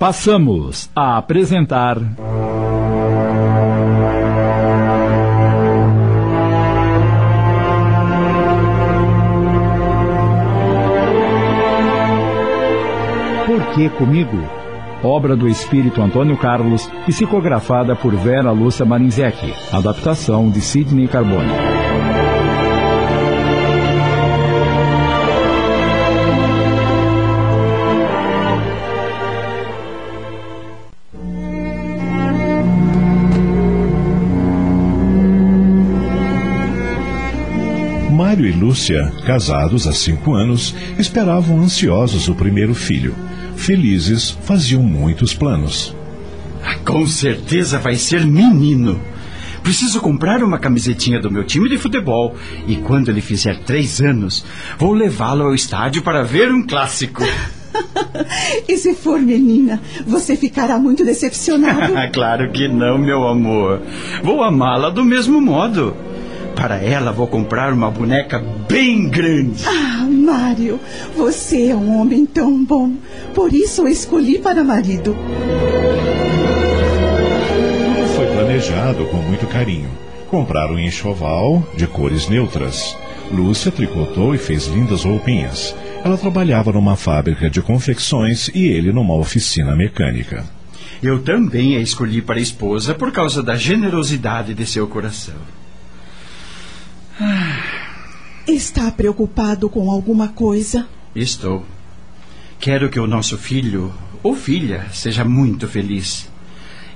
Passamos a apresentar. Por que comigo? Obra do espírito Antônio Carlos, psicografada por Vera Lúcia Marinzec. Adaptação de Sidney Carbone. Mário e Lúcia, casados há cinco anos, esperavam ansiosos o primeiro filho. Felizes, faziam muitos planos. Ah, com certeza vai ser menino. Preciso comprar uma camisetinha do meu time de futebol. E quando ele fizer três anos, vou levá-lo ao estádio para ver um clássico. e se for menina, você ficará muito decepcionado. claro que não, meu amor. Vou amá-la do mesmo modo. Para ela, vou comprar uma boneca bem grande. Ah, Mário, você é um homem tão bom. Por isso eu escolhi para marido. Tudo foi planejado com muito carinho. Compraram um enxoval de cores neutras. Lúcia tricotou e fez lindas roupinhas. Ela trabalhava numa fábrica de confecções e ele numa oficina mecânica. Eu também a escolhi para esposa por causa da generosidade de seu coração. Está preocupado com alguma coisa? Estou. Quero que o nosso filho ou filha seja muito feliz.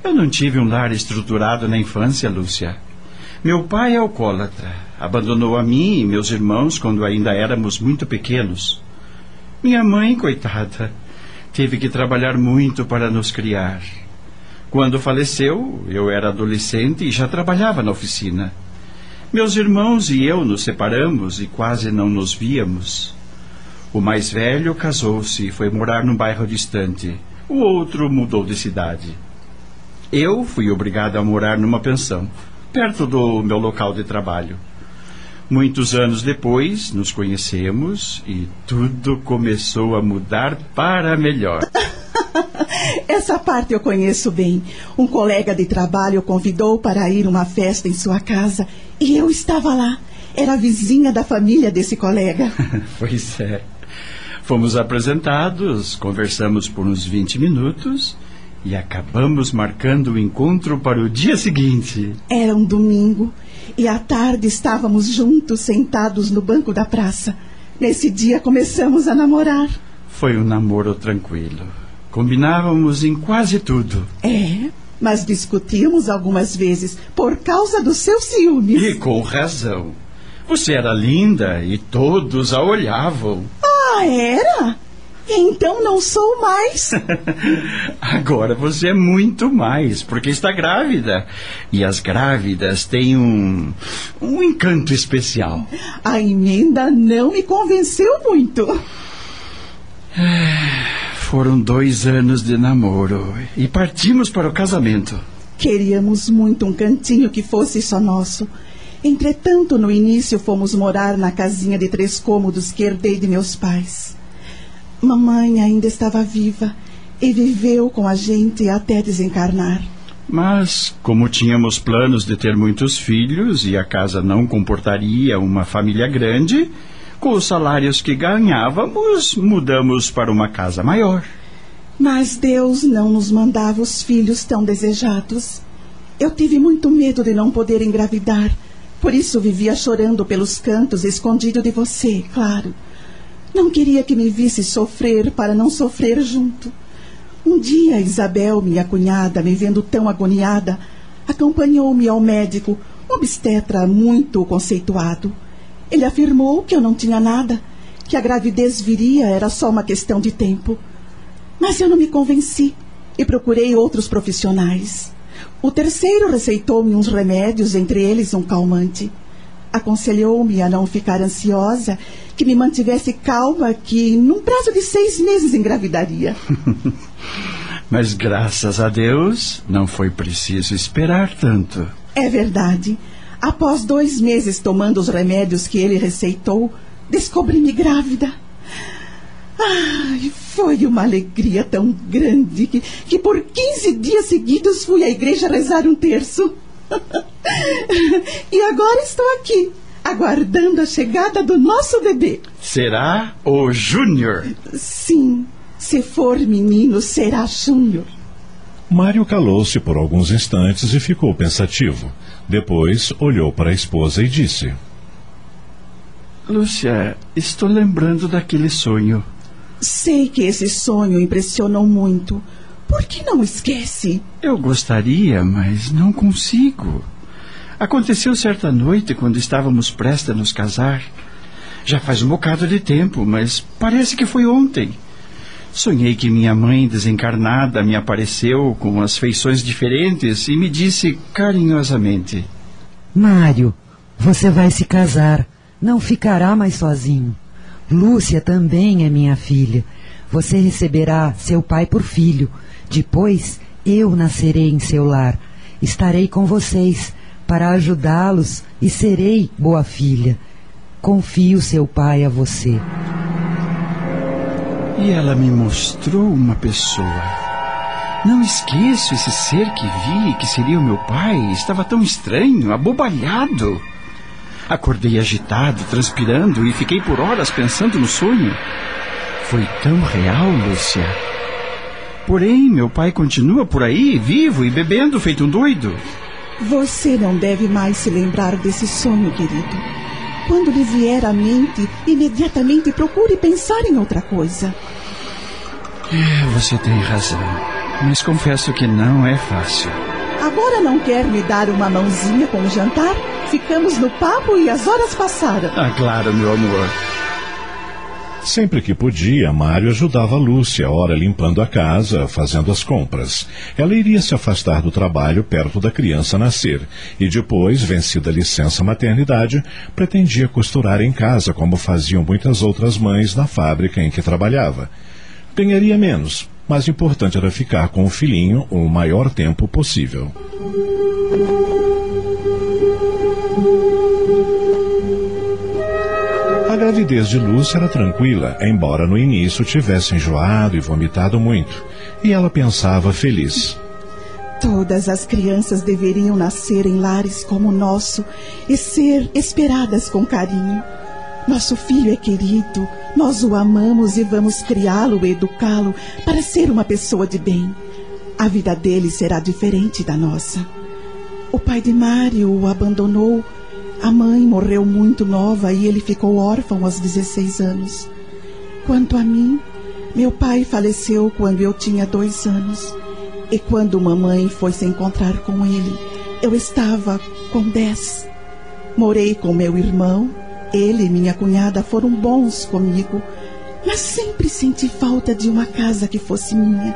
Eu não tive um lar estruturado na infância, Lúcia. Meu pai é alcoólatra. Abandonou a mim e meus irmãos quando ainda éramos muito pequenos. Minha mãe, coitada, teve que trabalhar muito para nos criar. Quando faleceu, eu era adolescente e já trabalhava na oficina. Meus irmãos e eu nos separamos e quase não nos víamos. O mais velho casou-se e foi morar num bairro distante. O outro mudou de cidade. Eu fui obrigado a morar numa pensão, perto do meu local de trabalho. Muitos anos depois, nos conhecemos e tudo começou a mudar para melhor. Essa parte eu conheço bem. Um colega de trabalho convidou para ir a uma festa em sua casa e eu estava lá. Era vizinha da família desse colega. pois é. Fomos apresentados, conversamos por uns 20 minutos e acabamos marcando o encontro para o dia seguinte. Era um domingo e à tarde estávamos juntos sentados no banco da praça. Nesse dia começamos a namorar. Foi um namoro tranquilo. Combinávamos em quase tudo. É, mas discutíamos algumas vezes por causa dos seus ciúmes. E com razão. Você era linda e todos a olhavam. Ah, era? Então não sou mais. Agora você é muito mais, porque está grávida. E as grávidas têm um. um encanto especial. A emenda não me convenceu muito. Foram dois anos de namoro e partimos para o casamento. Queríamos muito um cantinho que fosse só nosso. Entretanto, no início fomos morar na casinha de três cômodos que herdei de meus pais. Mamãe ainda estava viva e viveu com a gente até desencarnar. Mas, como tínhamos planos de ter muitos filhos e a casa não comportaria uma família grande, com os salários que ganhávamos, mudamos para uma casa maior. Mas Deus não nos mandava os filhos tão desejados. Eu tive muito medo de não poder engravidar. Por isso vivia chorando pelos cantos, escondido de você, claro. Não queria que me visse sofrer para não sofrer junto. Um dia, Isabel, minha cunhada, me vendo tão agoniada, acompanhou-me ao médico, um obstetra muito conceituado. Ele afirmou que eu não tinha nada, que a gravidez viria era só uma questão de tempo. Mas eu não me convenci e procurei outros profissionais. O terceiro receitou-me uns remédios, entre eles um calmante. Aconselhou-me a não ficar ansiosa, que me mantivesse calma, que num prazo de seis meses engravidaria. Mas graças a Deus não foi preciso esperar tanto. É verdade. Após dois meses tomando os remédios que ele receitou, descobri-me grávida. Ai, foi uma alegria tão grande que, que por 15 dias seguidos fui à igreja rezar um terço. e agora estou aqui, aguardando a chegada do nosso bebê. Será o Júnior? Sim, se for menino, será Júnior. Mário calou-se por alguns instantes e ficou pensativo. Depois olhou para a esposa e disse: Lúcia, estou lembrando daquele sonho. Sei que esse sonho impressionou muito. Por que não esquece? Eu gostaria, mas não consigo. Aconteceu certa noite quando estávamos prestes a nos casar. Já faz um bocado de tempo, mas parece que foi ontem. Sonhei que minha mãe desencarnada me apareceu com as feições diferentes e me disse carinhosamente: Mário, você vai se casar. Não ficará mais sozinho. Lúcia também é minha filha. Você receberá seu pai por filho. Depois eu nascerei em seu lar. Estarei com vocês para ajudá-los e serei boa filha. Confio seu pai a você. E ela me mostrou uma pessoa. Não esqueço esse ser que vi, que seria o meu pai. Estava tão estranho, abobalhado. Acordei agitado, transpirando e fiquei por horas pensando no sonho. Foi tão real, Lúcia. Porém, meu pai continua por aí, vivo e bebendo feito um doido. Você não deve mais se lembrar desse sonho, querido. Quando lhe vier à mente, imediatamente procure pensar em outra coisa. É, você tem razão. Mas confesso que não é fácil. Agora não quer me dar uma mãozinha com o jantar? Ficamos no papo e as horas passaram. Ah, claro, meu amor. Sempre que podia, Mário ajudava Lúcia, ora limpando a casa, fazendo as compras. Ela iria se afastar do trabalho perto da criança nascer e depois, vencida a licença maternidade, pretendia costurar em casa como faziam muitas outras mães na fábrica em que trabalhava. Ganharia menos, mas importante era ficar com o filhinho o maior tempo possível. Gravidez de Lúcia era tranquila, embora no início tivesse enjoado e vomitado muito, e ela pensava feliz. Todas as crianças deveriam nascer em lares como o nosso e ser esperadas com carinho. Nosso filho é querido, nós o amamos e vamos criá-lo e educá-lo para ser uma pessoa de bem. A vida dele será diferente da nossa. O pai de Mário o abandonou a mãe morreu muito nova e ele ficou órfão aos 16 anos. Quanto a mim, meu pai faleceu quando eu tinha dois anos. E quando mamãe foi se encontrar com ele, eu estava com dez. Morei com meu irmão. Ele e minha cunhada foram bons comigo, mas sempre senti falta de uma casa que fosse minha.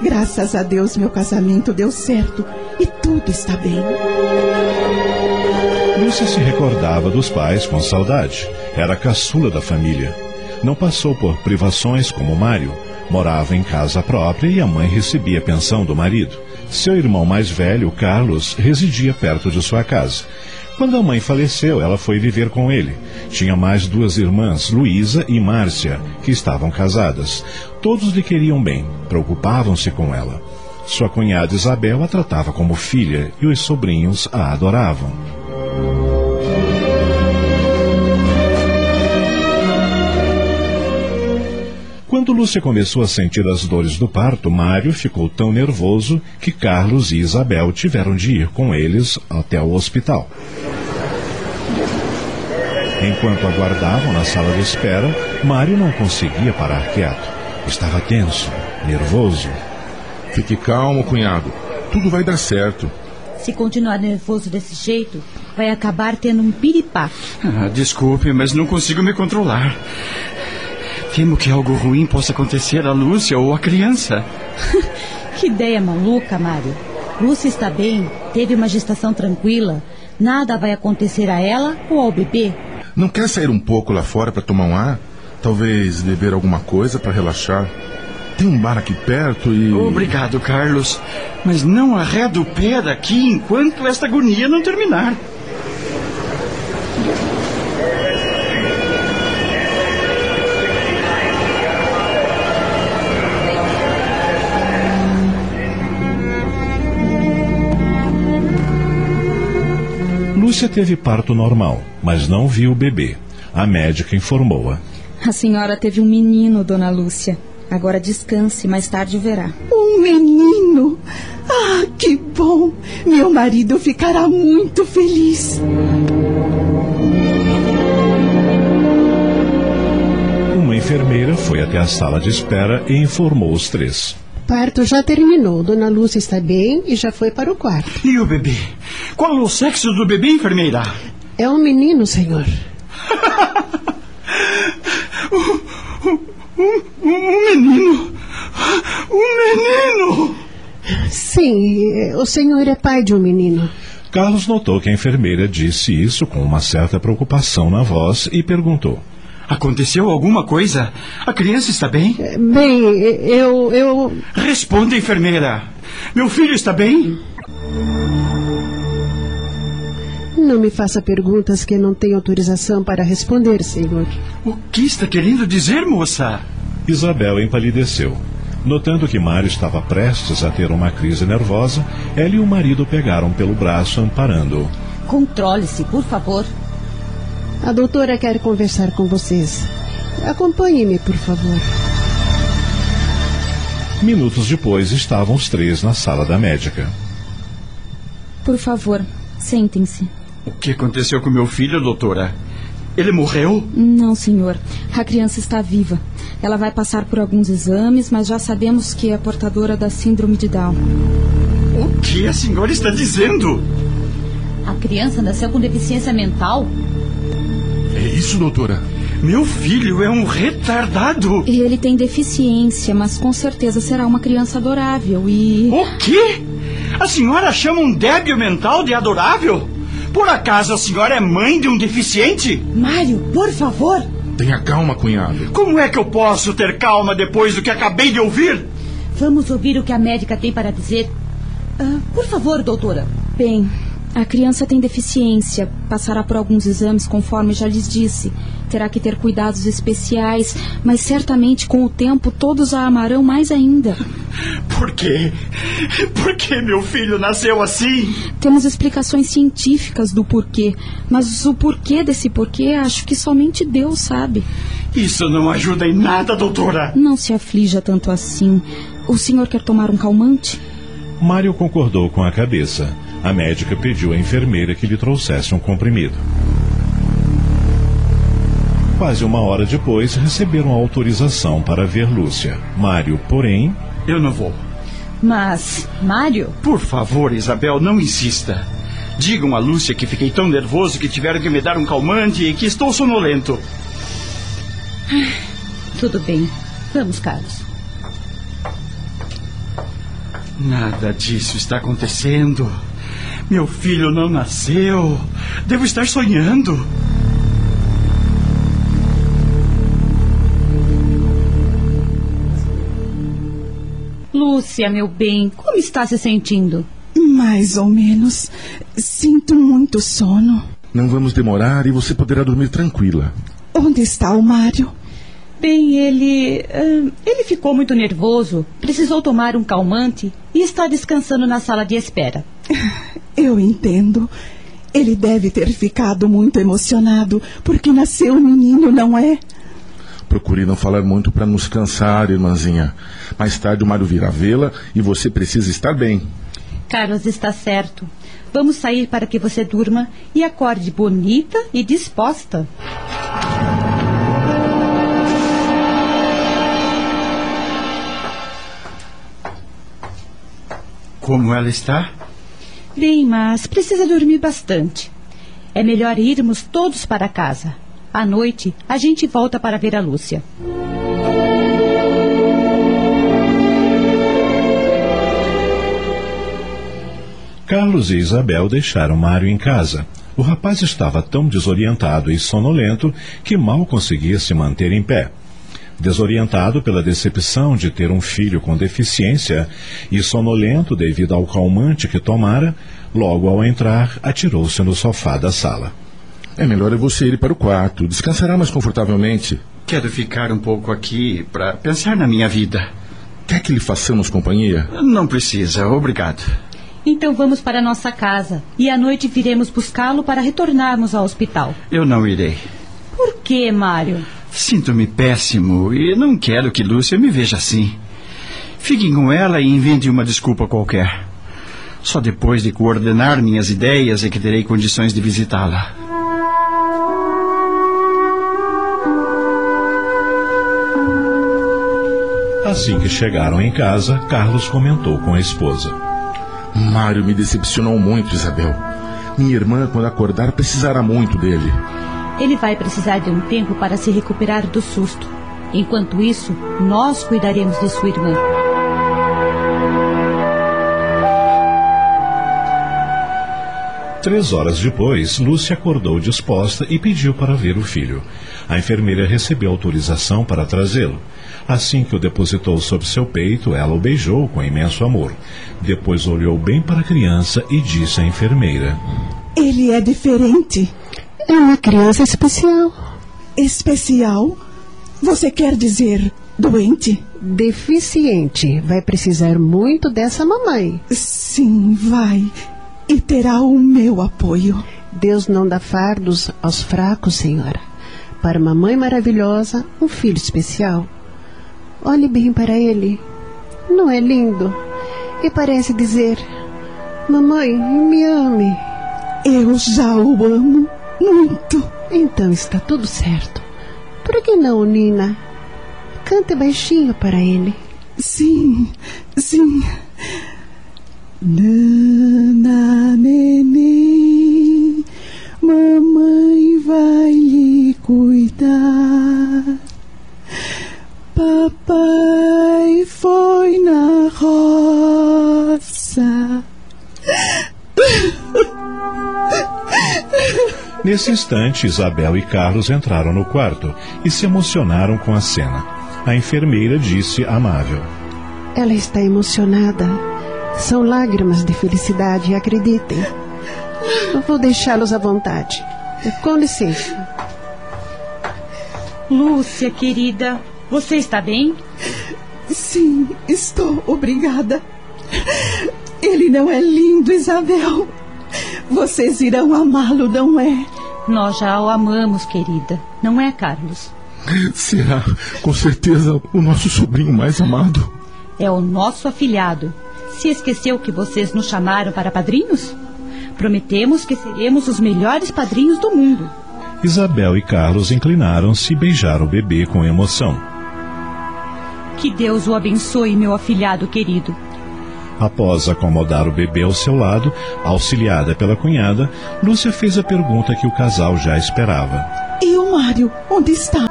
Graças a Deus, meu casamento deu certo e tudo está bem. Lúcia se recordava dos pais com saudade. Era caçula da família. Não passou por privações como Mário. Morava em casa própria e a mãe recebia pensão do marido. Seu irmão mais velho, Carlos, residia perto de sua casa. Quando a mãe faleceu, ela foi viver com ele. Tinha mais duas irmãs, Luísa e Márcia, que estavam casadas. Todos lhe queriam bem, preocupavam-se com ela. Sua cunhada Isabel a tratava como filha e os sobrinhos a adoravam. Quando Lúcia começou a sentir as dores do parto, Mário ficou tão nervoso que Carlos e Isabel tiveram de ir com eles até o hospital. Enquanto aguardavam na sala de espera, Mário não conseguia parar quieto. Estava tenso, nervoso. Fique calmo, cunhado. Tudo vai dar certo. Se continuar nervoso desse jeito, vai acabar tendo um piripaque. Ah, desculpe, mas não consigo me controlar. Temo que algo ruim possa acontecer a Lúcia ou a criança. que ideia maluca, Mário. Lúcia está bem, teve uma gestação tranquila. Nada vai acontecer a ela ou ao bebê. Não quer sair um pouco lá fora para tomar um ar? Talvez beber alguma coisa para relaxar? Tem um bar aqui perto e. Obrigado, Carlos. Mas não arreda o pé daqui enquanto esta agonia não terminar. Lúcia teve parto normal, mas não viu o bebê. A médica informou-a. A senhora teve um menino, dona Lúcia. Agora descanse, mais tarde o verá. Um menino! Ah, que bom! Meu marido ficará muito feliz. Uma enfermeira foi até a sala de espera e informou os três. Parto já terminou. Dona Lúcia está bem e já foi para o quarto. E o bebê? Qual o sexo do bebê, enfermeira? É um menino, senhor. Um, um menino! Um menino! Sim, o senhor é pai de um menino. Carlos notou que a enfermeira disse isso com uma certa preocupação na voz e perguntou: Aconteceu alguma coisa? A criança está bem? Bem, eu. eu. Responda, enfermeira. Meu filho está bem? Não me faça perguntas que não tenho autorização para responder, senhor. O que está querendo dizer, moça? Isabel empalideceu. Notando que Mário estava prestes a ter uma crise nervosa, ela e o marido pegaram pelo braço, amparando-o. Controle-se, por favor. A doutora quer conversar com vocês. Acompanhe-me, por favor. Minutos depois, estavam os três na sala da médica. Por favor, sentem-se. O que aconteceu com meu filho, doutora? Ele morreu? Não, senhor. A criança está viva. Ela vai passar por alguns exames, mas já sabemos que é portadora da síndrome de Down. O que a senhora está dizendo? A criança nasceu com deficiência mental? É isso, doutora? Meu filho é um retardado. Ele tem deficiência, mas com certeza será uma criança adorável e. O quê? A senhora chama um débil mental de adorável? Por acaso a senhora é mãe de um deficiente? Mário, por favor. Tenha calma, cunhado. Como é que eu posso ter calma depois do que acabei de ouvir? Vamos ouvir o que a médica tem para dizer. Ah, por favor, doutora. Bem, a criança tem deficiência, passará por alguns exames, conforme já lhes disse. Terá que ter cuidados especiais, mas certamente com o tempo todos a amarão mais ainda. Por quê? Por que meu filho nasceu assim? Temos explicações científicas do porquê, mas o porquê desse porquê acho que somente Deus sabe. Isso não ajuda em nada, doutora. Não se aflija tanto assim. O senhor quer tomar um calmante? Mário concordou com a cabeça. A médica pediu à enfermeira que lhe trouxesse um comprimido. Quase uma hora depois, receberam autorização para ver Lúcia. Mário, porém. Eu não vou. Mas, Mário. Por favor, Isabel, não insista. Digam a Lúcia que fiquei tão nervoso que tiveram que me dar um calmante e que estou sonolento. Tudo bem. Vamos, Carlos. Nada disso está acontecendo. Meu filho não nasceu. Devo estar sonhando. Lúcia, meu bem, como está se sentindo? Mais ou menos. Sinto muito sono. Não vamos demorar e você poderá dormir tranquila. Onde está o Mário? Bem, ele. ele ficou muito nervoso, precisou tomar um calmante e está descansando na sala de espera. Eu entendo. Ele deve ter ficado muito emocionado porque nasceu um menino, não é? Procure não falar muito para nos cansar, irmãzinha. Mais tarde o Mário virá vê-la e você precisa estar bem. Carlos está certo. Vamos sair para que você durma e acorde bonita e disposta. Como ela está? Bem, mas precisa dormir bastante. É melhor irmos todos para casa. À noite, a gente volta para ver a Lúcia. Carlos e Isabel deixaram Mário em casa. O rapaz estava tão desorientado e sonolento que mal conseguia se manter em pé. Desorientado pela decepção de ter um filho com deficiência e sonolento devido ao calmante que tomara, logo ao entrar, atirou-se no sofá da sala. É melhor você ir para o quarto. Descansará mais confortavelmente. Quero ficar um pouco aqui para pensar na minha vida. Quer que lhe façamos companhia? Não precisa, obrigado. Então vamos para nossa casa e à noite viremos buscá-lo para retornarmos ao hospital. Eu não irei. Por que, Mário? Sinto-me péssimo e não quero que Lúcia me veja assim. Fiquem com ela e invente uma desculpa qualquer. Só depois de coordenar minhas ideias é que terei condições de visitá-la. Assim que chegaram em casa, Carlos comentou com a esposa. Mário me decepcionou muito, Isabel. Minha irmã, quando acordar, precisará muito dele. Ele vai precisar de um tempo para se recuperar do susto. Enquanto isso, nós cuidaremos de sua irmã. Três horas depois, Lúcia acordou disposta e pediu para ver o filho. A enfermeira recebeu autorização para trazê-lo. Assim que o depositou sob seu peito, ela o beijou com imenso amor. Depois olhou bem para a criança e disse à enfermeira: Ele é diferente. É uma criança especial. Especial? Você quer dizer doente? Deficiente. Vai precisar muito dessa mamãe. Sim, vai. E terá o meu apoio. Deus não dá fardos aos fracos, senhora. Para uma mãe maravilhosa, um filho especial. Olhe bem para ele. Não é lindo? E parece dizer: Mamãe, me ame. Eu já o amo muito. Então está tudo certo. Por que não, Nina? Cante baixinho para ele. Sim, sim. Nana, neném, mamãe vai lhe cuidar. Papai Nesse instante, Isabel e Carlos entraram no quarto e se emocionaram com a cena. A enfermeira disse amável: Ela está emocionada. São lágrimas de felicidade, acreditem. Eu vou deixá-los à vontade. Com licença. Lúcia, querida, você está bem? Sim, estou, obrigada. Ele não é lindo, Isabel. Vocês irão amá-lo, não é? Nós já o amamos, querida. Não é, Carlos? Será, com certeza, o nosso sobrinho mais amado. É o nosso afilhado. Se esqueceu que vocês nos chamaram para padrinhos? Prometemos que seremos os melhores padrinhos do mundo. Isabel e Carlos inclinaram-se e beijaram o bebê com emoção. Que Deus o abençoe, meu afilhado querido. Após acomodar o bebê ao seu lado, auxiliada pela cunhada, Lúcia fez a pergunta que o casal já esperava. E o Mário, onde está?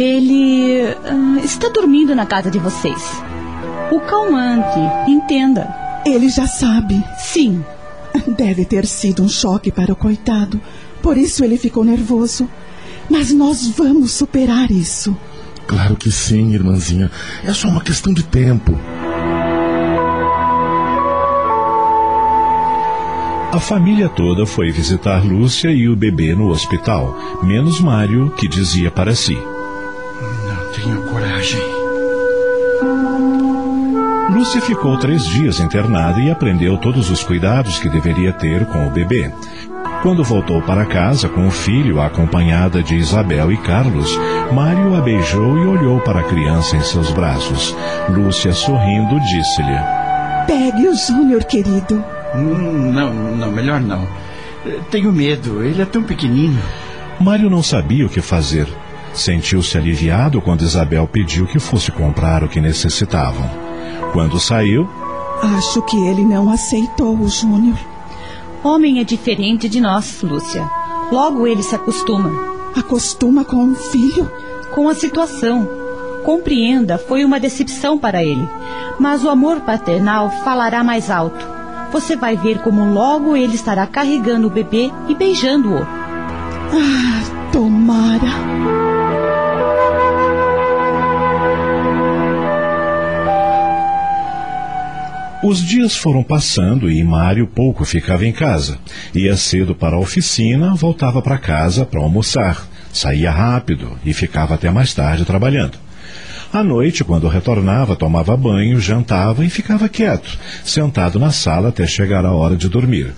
Ele ah, está dormindo na casa de vocês. O calmante, entenda. Ele já sabe. Sim. Deve ter sido um choque para o coitado. Por isso ele ficou nervoso. Mas nós vamos superar isso. Claro que sim, irmãzinha. É só uma questão de tempo. A família toda foi visitar Lúcia e o bebê no hospital, menos Mário, que dizia para si: Não tenho coragem. Lúcia ficou três dias internada e aprendeu todos os cuidados que deveria ter com o bebê. Quando voltou para casa com o filho, acompanhada de Isabel e Carlos, Mário a beijou e olhou para a criança em seus braços. Lúcia, sorrindo, disse-lhe: Pegue o Júnior, querido. Não, não, melhor não. Tenho medo, ele é tão pequenino. Mário não sabia o que fazer. Sentiu-se aliviado quando Isabel pediu que fosse comprar o que necessitavam. Quando saiu, Acho que ele não aceitou o Júnior. Homem é diferente de nós, Lúcia. Logo ele se acostuma Acostuma com um filho? com a situação. Compreenda, foi uma decepção para ele. Mas o amor paternal falará mais alto. Você vai ver como logo ele estará carregando o bebê e beijando-o. Ah, tomara. Os dias foram passando e Mário pouco ficava em casa. Ia cedo para a oficina, voltava para casa para almoçar. Saía rápido e ficava até mais tarde trabalhando. À noite, quando retornava, tomava banho, jantava e ficava quieto, sentado na sala até chegar a hora de dormir.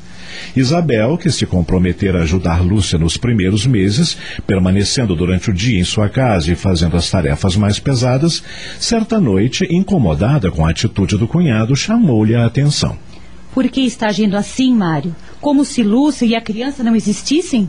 Isabel, que se comprometera a ajudar Lúcia nos primeiros meses, permanecendo durante o dia em sua casa e fazendo as tarefas mais pesadas, certa noite, incomodada com a atitude do cunhado, chamou-lhe a atenção. Por que está agindo assim, Mário? Como se Lúcia e a criança não existissem?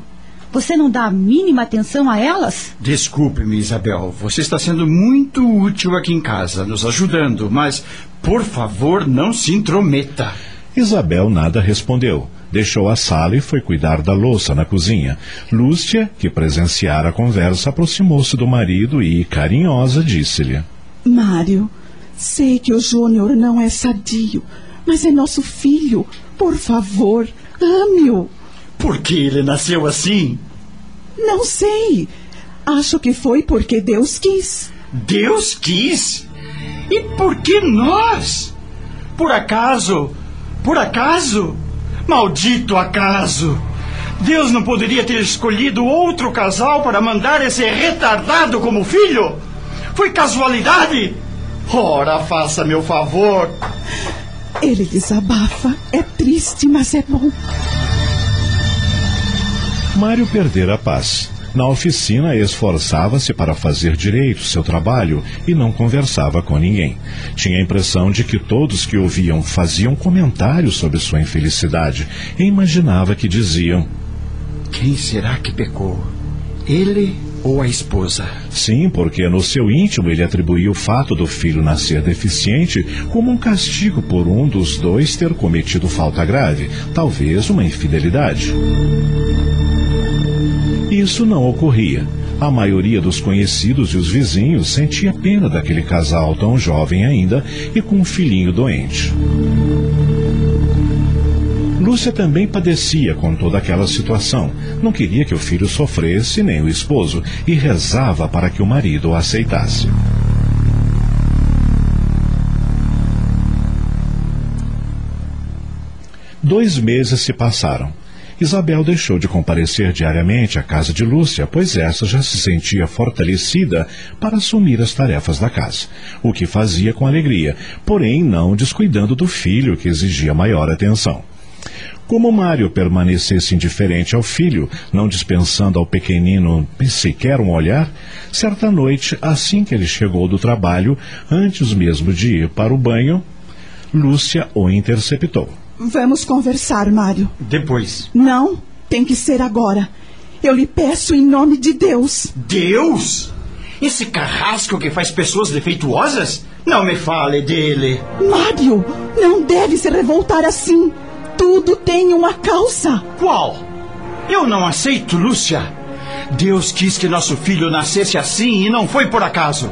Você não dá a mínima atenção a elas? Desculpe-me, Isabel. Você está sendo muito útil aqui em casa, nos ajudando, mas, por favor, não se intrometa. Isabel nada respondeu. Deixou a sala e foi cuidar da louça na cozinha. Lúcia, que presenciara a conversa, aproximou-se do marido e, carinhosa, disse-lhe: Mário, sei que o Júnior não é sadio, mas é nosso filho. Por favor, ame-o. Por que ele nasceu assim? Não sei. Acho que foi porque Deus quis. Deus quis? E por que nós? Por acaso? Por acaso? Maldito acaso! Deus não poderia ter escolhido outro casal para mandar esse retardado como filho? Foi casualidade? Ora, faça meu favor. Ele desabafa. É triste, mas é bom. Mário perdera a paz. Na oficina, esforçava-se para fazer direito seu trabalho e não conversava com ninguém. Tinha a impressão de que todos que ouviam faziam comentários sobre sua infelicidade e imaginava que diziam: Quem será que pecou? Ele ou a esposa? Sim, porque no seu íntimo ele atribuía o fato do filho nascer deficiente como um castigo por um dos dois ter cometido falta grave, talvez uma infidelidade. Isso não ocorria. A maioria dos conhecidos e os vizinhos sentia pena daquele casal tão jovem ainda e com um filhinho doente. Lúcia também padecia com toda aquela situação. Não queria que o filho sofresse, nem o esposo, e rezava para que o marido o aceitasse. Dois meses se passaram. Isabel deixou de comparecer diariamente à casa de Lúcia, pois essa já se sentia fortalecida para assumir as tarefas da casa, o que fazia com alegria, porém não descuidando do filho que exigia maior atenção. Como Mário permanecesse indiferente ao filho, não dispensando ao pequenino sequer um olhar, certa noite, assim que ele chegou do trabalho, antes mesmo de ir para o banho, Lúcia o interceptou. Vamos conversar, Mário. Depois. Não, tem que ser agora. Eu lhe peço em nome de Deus. Deus? Esse carrasco que faz pessoas defeituosas? Não me fale dele. Mário, não deve se revoltar assim. Tudo tem uma causa. Qual? Eu não aceito, Lúcia. Deus quis que nosso filho nascesse assim e não foi por acaso.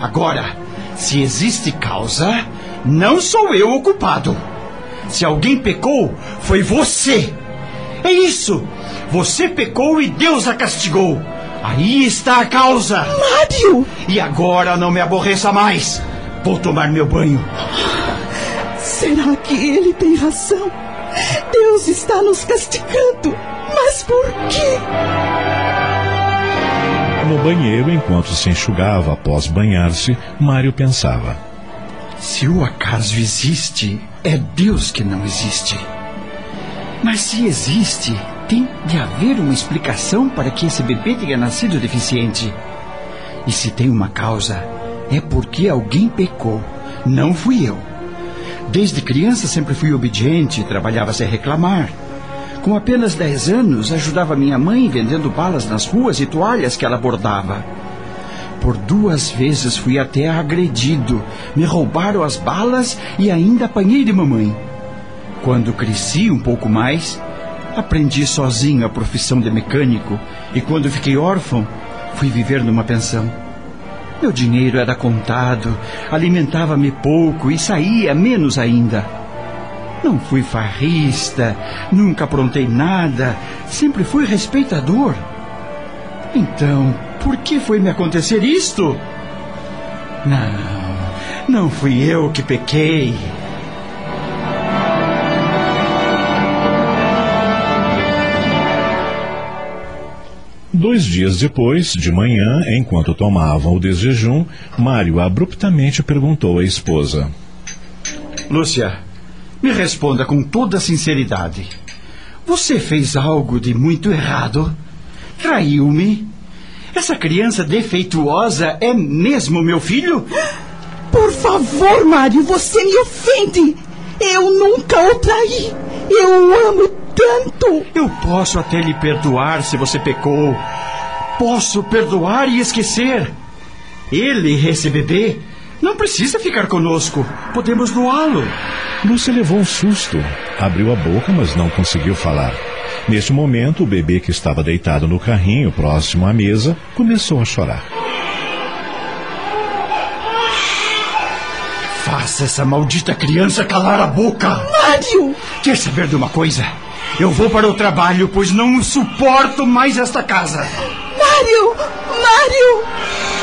Agora, se existe causa, não sou eu o culpado. Se alguém pecou, foi você. É isso. Você pecou e Deus a castigou. Aí está a causa. Mário! E agora não me aborreça mais. Vou tomar meu banho. Será que ele tem razão? Deus está nos castigando. Mas por quê? No banheiro, enquanto se enxugava após banhar-se, Mário pensava: Se o acaso existe, é Deus que não existe. Mas se existe, tem de haver uma explicação para que esse bebê tenha nascido deficiente. E se tem uma causa, é porque alguém pecou. Não fui eu. Desde criança sempre fui obediente e trabalhava sem reclamar. Com apenas 10 anos, ajudava minha mãe vendendo balas nas ruas e toalhas que ela bordava. Por duas vezes fui até agredido. Me roubaram as balas e ainda apanhei de mamãe. Quando cresci um pouco mais, aprendi sozinho a profissão de mecânico e quando fiquei órfão, fui viver numa pensão. Meu dinheiro era contado, alimentava-me pouco e saía menos ainda. Não fui farrista, nunca aprontei nada, sempre fui respeitador. Então, por que foi me acontecer isto? Não, não fui eu que pequei. Dois dias depois, de manhã, enquanto tomavam o desjejum, Mário abruptamente perguntou à esposa: Lúcia, me responda com toda sinceridade. Você fez algo de muito errado? Traiu-me? Essa criança defeituosa é mesmo meu filho? Por favor, Mário, você me ofende. Eu nunca o traí. Eu o amo tanto. Eu posso até lhe perdoar se você pecou. Posso perdoar e esquecer. Ele, esse bebê, não precisa ficar conosco. Podemos doá-lo. Lúcia levou um susto. Abriu a boca, mas não conseguiu falar. Neste momento, o bebê que estava deitado no carrinho próximo à mesa começou a chorar. Faça essa maldita criança calar a boca! Mário! Quer saber de uma coisa? Eu vou para o trabalho, pois não suporto mais esta casa. Mário! Mário!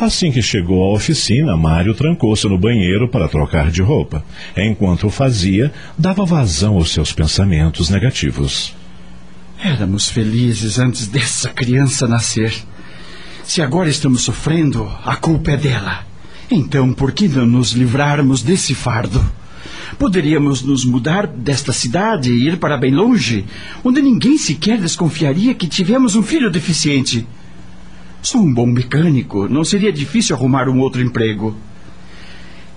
Assim que chegou à oficina, Mário trancou-se no banheiro para trocar de roupa. Enquanto o fazia, dava vazão aos seus pensamentos negativos. Éramos felizes antes dessa criança nascer. Se agora estamos sofrendo, a culpa é dela. Então, por que não nos livrarmos desse fardo? Poderíamos nos mudar desta cidade e ir para bem longe, onde ninguém sequer desconfiaria que tivemos um filho deficiente. Sou um bom mecânico, não seria difícil arrumar um outro emprego.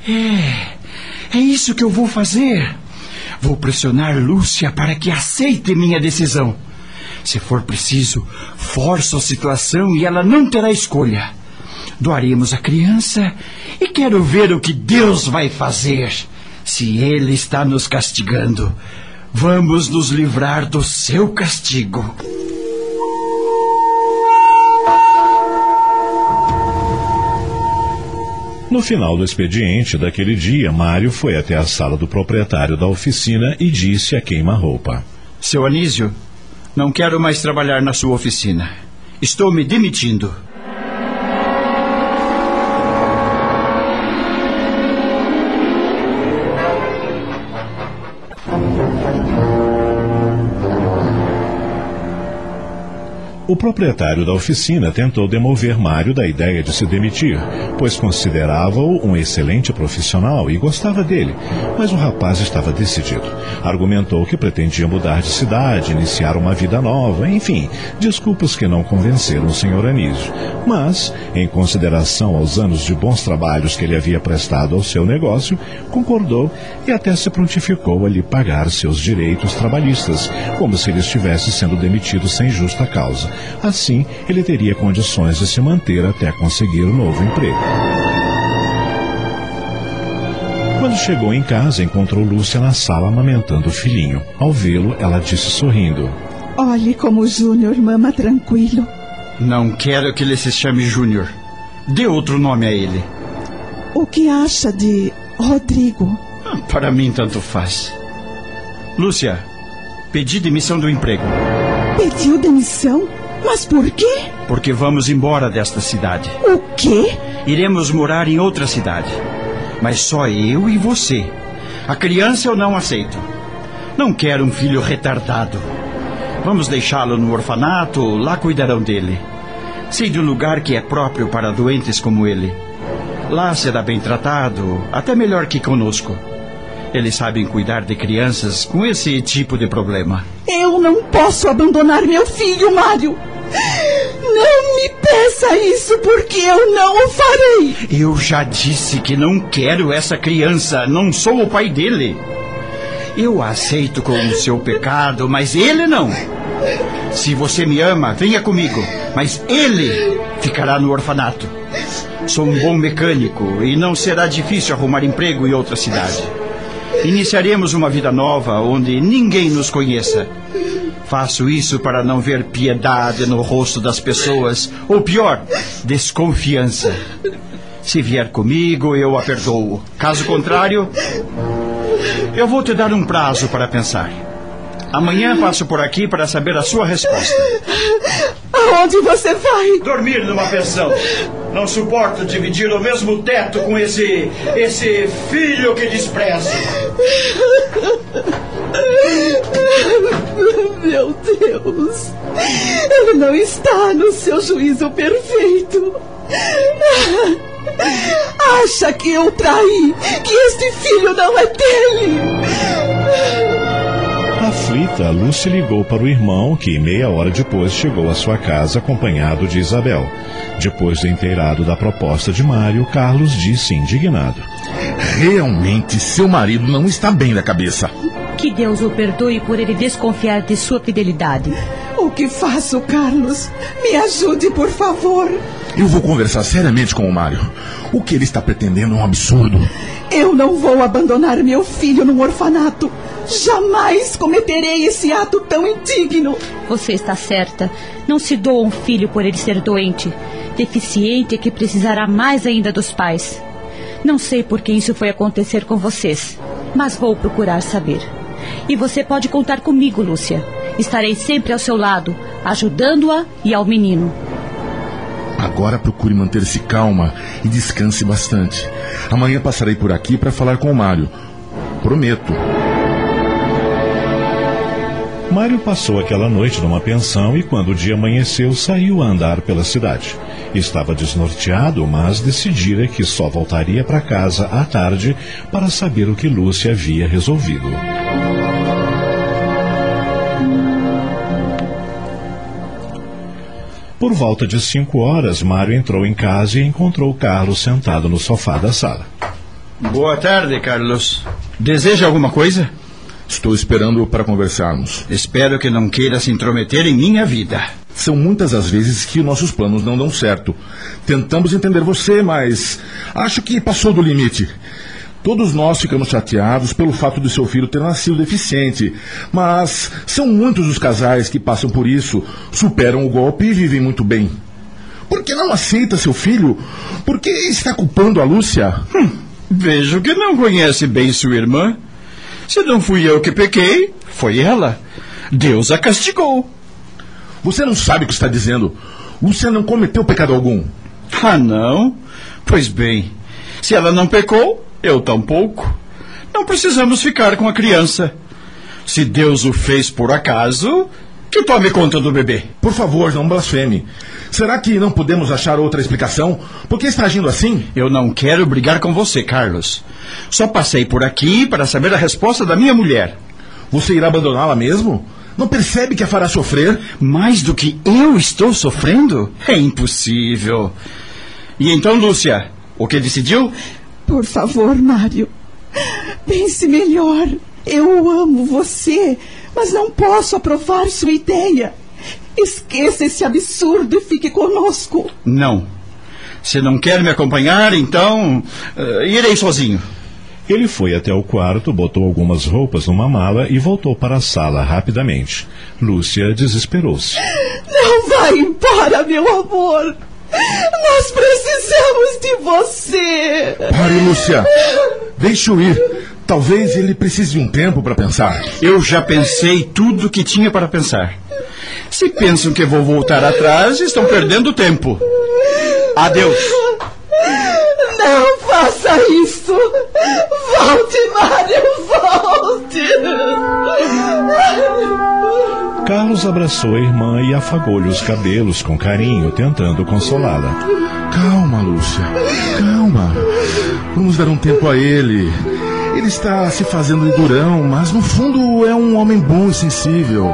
É, é isso que eu vou fazer. Vou pressionar Lúcia para que aceite minha decisão. Se for preciso, forço a situação e ela não terá escolha. Doaremos a criança e quero ver o que Deus vai fazer. Se Ele está nos castigando, vamos nos livrar do seu castigo. No final do expediente daquele dia, Mário foi até a sala do proprietário da oficina e disse a queima-roupa: Seu Anísio, não quero mais trabalhar na sua oficina. Estou me demitindo. O proprietário da oficina tentou demover Mário da ideia de se demitir, pois considerava-o um excelente profissional e gostava dele, mas o rapaz estava decidido. Argumentou que pretendia mudar de cidade, iniciar uma vida nova, enfim, desculpas que não convenceram o senhor Anísio. Mas, em consideração aos anos de bons trabalhos que ele havia prestado ao seu negócio, concordou e até se prontificou a lhe pagar seus direitos trabalhistas, como se ele estivesse sendo demitido sem justa causa. Assim, ele teria condições de se manter até conseguir um novo emprego. Quando chegou em casa, encontrou Lúcia na sala amamentando o filhinho. Ao vê-lo, ela disse sorrindo: Olhe como o Júnior mama tranquilo. Não quero que ele se chame Júnior. Dê outro nome a ele. O que acha de Rodrigo? Para mim, tanto faz. Lúcia, pedi demissão do emprego. Pediu demissão? Mas por quê? Porque vamos embora desta cidade. O quê? Iremos morar em outra cidade. Mas só eu e você. A criança eu não aceito. Não quero um filho retardado. Vamos deixá-lo no orfanato, lá cuidarão dele. Sei de um lugar que é próprio para doentes como ele. Lá será bem tratado, até melhor que conosco. Eles sabem cuidar de crianças com esse tipo de problema. Eu não posso abandonar meu filho, Mário. Não me peça isso, porque eu não o farei. Eu já disse que não quero essa criança. Não sou o pai dele. Eu aceito com o seu pecado, mas ele não. Se você me ama, venha comigo. Mas ele ficará no orfanato. Sou um bom mecânico e não será difícil arrumar emprego em outra cidade. Iniciaremos uma vida nova onde ninguém nos conheça. Faço isso para não ver piedade no rosto das pessoas, ou pior, desconfiança. Se vier comigo, eu a perdoo. Caso contrário, eu vou te dar um prazo para pensar. Amanhã passo por aqui para saber a sua resposta. Aonde você vai? Dormir numa pensão. Não suporto dividir o mesmo teto com esse. esse filho que desprezo. Meu Deus! Ele não está no seu juízo perfeito. Acha que eu traí, que este filho não é dele. Aflita, Lucy ligou para o irmão, que meia hora depois chegou à sua casa acompanhado de Isabel. Depois do inteirado da proposta de Mário, Carlos disse indignado: Realmente, seu marido não está bem da cabeça. Que Deus o perdoe por ele desconfiar de sua fidelidade. O que faço, Carlos? Me ajude, por favor. Eu vou conversar seriamente com o Mário. O que ele está pretendendo é um absurdo. Eu não vou abandonar meu filho num orfanato. Jamais cometerei esse ato tão indigno. Você está certa. Não se doa um filho por ele ser doente. Deficiente é que precisará mais ainda dos pais. Não sei por que isso foi acontecer com vocês, mas vou procurar saber. E você pode contar comigo, Lúcia. Estarei sempre ao seu lado, ajudando-a e ao menino. Agora procure manter-se calma e descanse bastante. Amanhã passarei por aqui para falar com o Mário. Prometo. Mário passou aquela noite numa pensão e, quando o dia amanheceu, saiu a andar pela cidade. Estava desnorteado, mas decidira que só voltaria para casa à tarde para saber o que Lúcia havia resolvido. Por volta de cinco horas, Mário entrou em casa e encontrou Carlos sentado no sofá da sala. Boa tarde, Carlos. Deseja alguma coisa? Estou esperando para conversarmos. Espero que não queira se intrometer em minha vida. São muitas as vezes que nossos planos não dão certo. Tentamos entender você, mas acho que passou do limite. Todos nós ficamos chateados pelo fato de seu filho ter nascido deficiente, mas são muitos os casais que passam por isso, superam o golpe e vivem muito bem. Por que não aceita seu filho? Por que está culpando a Lúcia? Hum, vejo que não conhece bem sua irmã. Se não fui eu que pequei, foi ela. Deus a castigou. Você não sabe o que está dizendo. Lúcia não cometeu pecado algum. Ah, não? Pois bem, se ela não pecou, eu tampouco. Não precisamos ficar com a criança. Se Deus o fez por acaso, que tome conta do bebê. Por favor, não blasfeme. Será que não podemos achar outra explicação? Por que está agindo assim? Eu não quero brigar com você, Carlos. Só passei por aqui para saber a resposta da minha mulher. Você irá abandoná-la mesmo? Não percebe que a fará sofrer? Mais do que eu estou sofrendo? É impossível. E então, Lúcia, o que decidiu? Por favor, Mário. Pense melhor. Eu amo você, mas não posso aprovar sua ideia. Esqueça esse absurdo e fique conosco. Não. Se não quer me acompanhar, então uh, irei sozinho. Ele foi até o quarto, botou algumas roupas numa mala e voltou para a sala rapidamente. Lúcia desesperou-se. Não vá embora, meu amor. Nós precisamos de você. Pare, Lúcia. Deixe-o ir. Talvez ele precise de um tempo para pensar. Eu já pensei tudo que tinha para pensar. Se pensam que vou voltar atrás, estão perdendo tempo. Adeus. Não faça isso. Volte, Mário, volte. Carlos abraçou a irmã e afagou-lhe os cabelos com carinho, tentando consolá-la. Calma, Lúcia. Calma. Vamos dar um tempo a ele. Ele está se fazendo de durão, mas no fundo é um homem bom e sensível.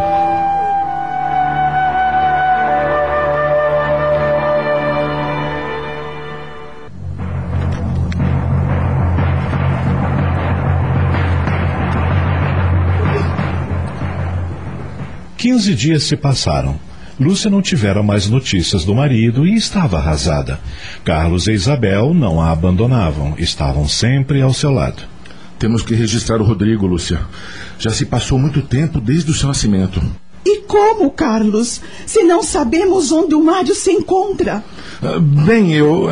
Quinze dias se passaram. Lúcia não tivera mais notícias do marido e estava arrasada. Carlos e Isabel não a abandonavam, estavam sempre ao seu lado. Temos que registrar o Rodrigo, Lúcia. Já se passou muito tempo desde o seu nascimento. E como, Carlos? Se não sabemos onde o Mário se encontra? Ah, bem, eu.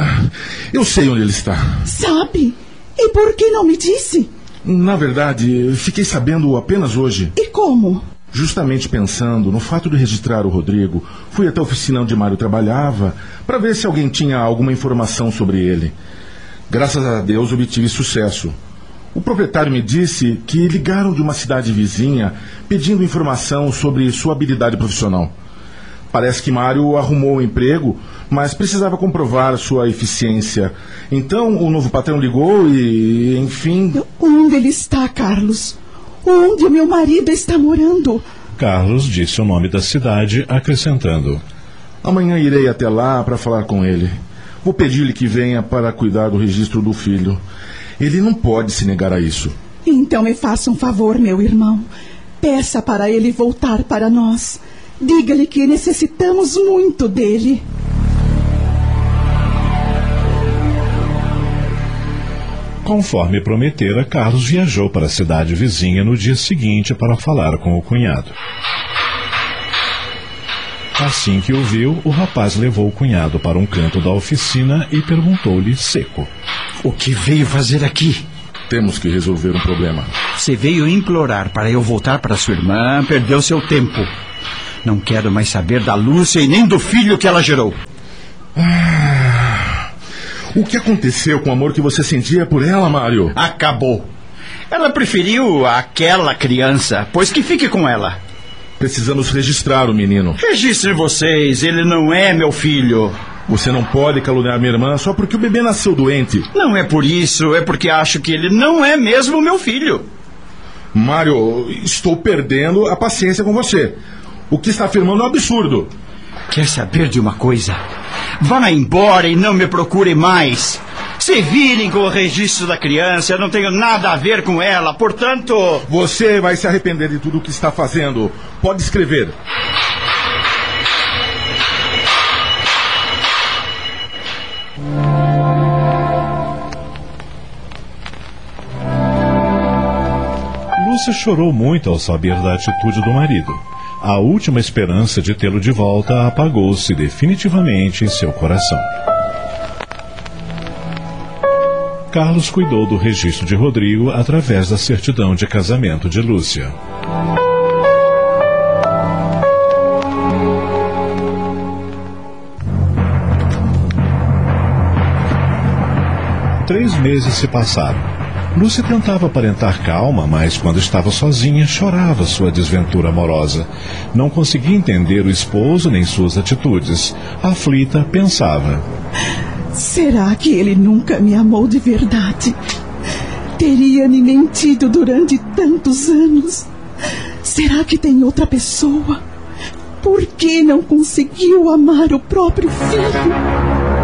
Eu sei onde ele está. Sabe? E por que não me disse? Na verdade, fiquei sabendo apenas hoje. E como? Justamente pensando no fato de registrar o Rodrigo, fui até a oficina onde Mário trabalhava para ver se alguém tinha alguma informação sobre ele. Graças a Deus obtive sucesso. O proprietário me disse que ligaram de uma cidade vizinha pedindo informação sobre sua habilidade profissional. Parece que Mário arrumou o um emprego, mas precisava comprovar sua eficiência. Então o novo patrão ligou e, enfim. Onde ele está, Carlos? Onde o meu marido está morando? Carlos disse o nome da cidade, acrescentando: Amanhã irei até lá para falar com ele. Vou pedir-lhe que venha para cuidar do registro do filho. Ele não pode se negar a isso. Então me faça um favor, meu irmão. Peça para ele voltar para nós. Diga-lhe que necessitamos muito dele. Conforme prometera, Carlos viajou para a cidade vizinha no dia seguinte para falar com o cunhado. Assim que o viu, o rapaz levou o cunhado para um canto da oficina e perguntou-lhe seco: O que veio fazer aqui? Temos que resolver um problema. Você veio implorar para eu voltar para sua irmã, perdeu seu tempo. Não quero mais saber da Lúcia e nem do filho que ela gerou. Ah, o que aconteceu com o amor que você sentia por ela, Mário? Acabou. Ela preferiu aquela criança, pois que fique com ela. Precisamos registrar o menino. Registrem vocês, ele não é meu filho. Você não pode caluniar minha irmã só porque o bebê nasceu doente. Não é por isso, é porque acho que ele não é mesmo meu filho. Mário, estou perdendo a paciência com você. O que está afirmando é um absurdo. Quer saber de uma coisa? Vá embora e não me procure mais. Se virem com o registro da criança, eu não tenho nada a ver com ela, portanto. Você vai se arrepender de tudo o que está fazendo. Pode escrever. Lúcia chorou muito ao saber da atitude do marido. A última esperança de tê-lo de volta apagou-se definitivamente em seu coração. Carlos cuidou do registro de Rodrigo através da certidão de casamento de Lúcia. Três meses se passaram. Lúcia tentava aparentar calma, mas quando estava sozinha, chorava sua desventura amorosa. Não conseguia entender o esposo nem suas atitudes. Aflita, pensava: Será que ele nunca me amou de verdade? Teria me mentido durante tantos anos? Será que tem outra pessoa? Por que não conseguiu amar o próprio filho?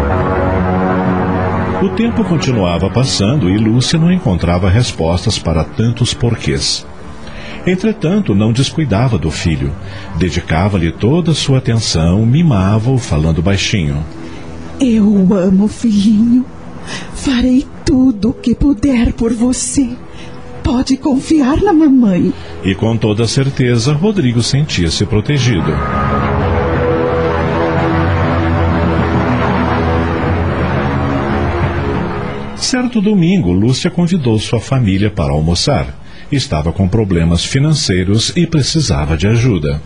O tempo continuava passando e Lúcia não encontrava respostas para tantos porquês. Entretanto, não descuidava do filho. Dedicava-lhe toda a sua atenção, mimava-o falando baixinho. Eu amo, filhinho. Farei tudo o que puder por você. Pode confiar na mamãe. E com toda certeza, Rodrigo sentia-se protegido. Certo domingo, Lúcia convidou sua família para almoçar. Estava com problemas financeiros e precisava de ajuda.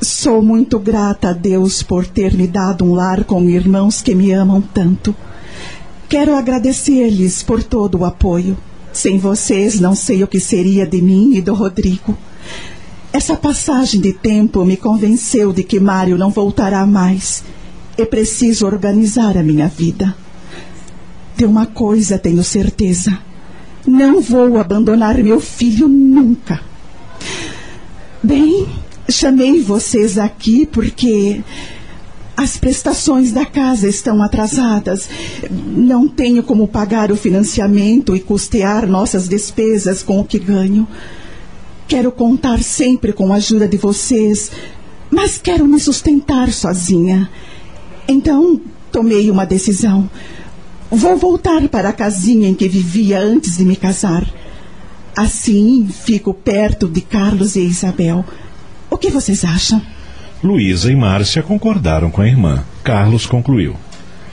Sou muito grata a Deus por ter me dado um lar com irmãos que me amam tanto. Quero agradecer-lhes por todo o apoio. Sem vocês, não sei o que seria de mim e do Rodrigo. Essa passagem de tempo me convenceu de que Mário não voltará mais. É preciso organizar a minha vida. De uma coisa tenho certeza: não vou abandonar meu filho nunca. Bem, chamei vocês aqui porque as prestações da casa estão atrasadas. Não tenho como pagar o financiamento e custear nossas despesas com o que ganho. Quero contar sempre com a ajuda de vocês, mas quero me sustentar sozinha. Então, tomei uma decisão. Vou voltar para a casinha em que vivia antes de me casar. Assim fico perto de Carlos e Isabel. O que vocês acham? Luísa e Márcia concordaram com a irmã. Carlos concluiu.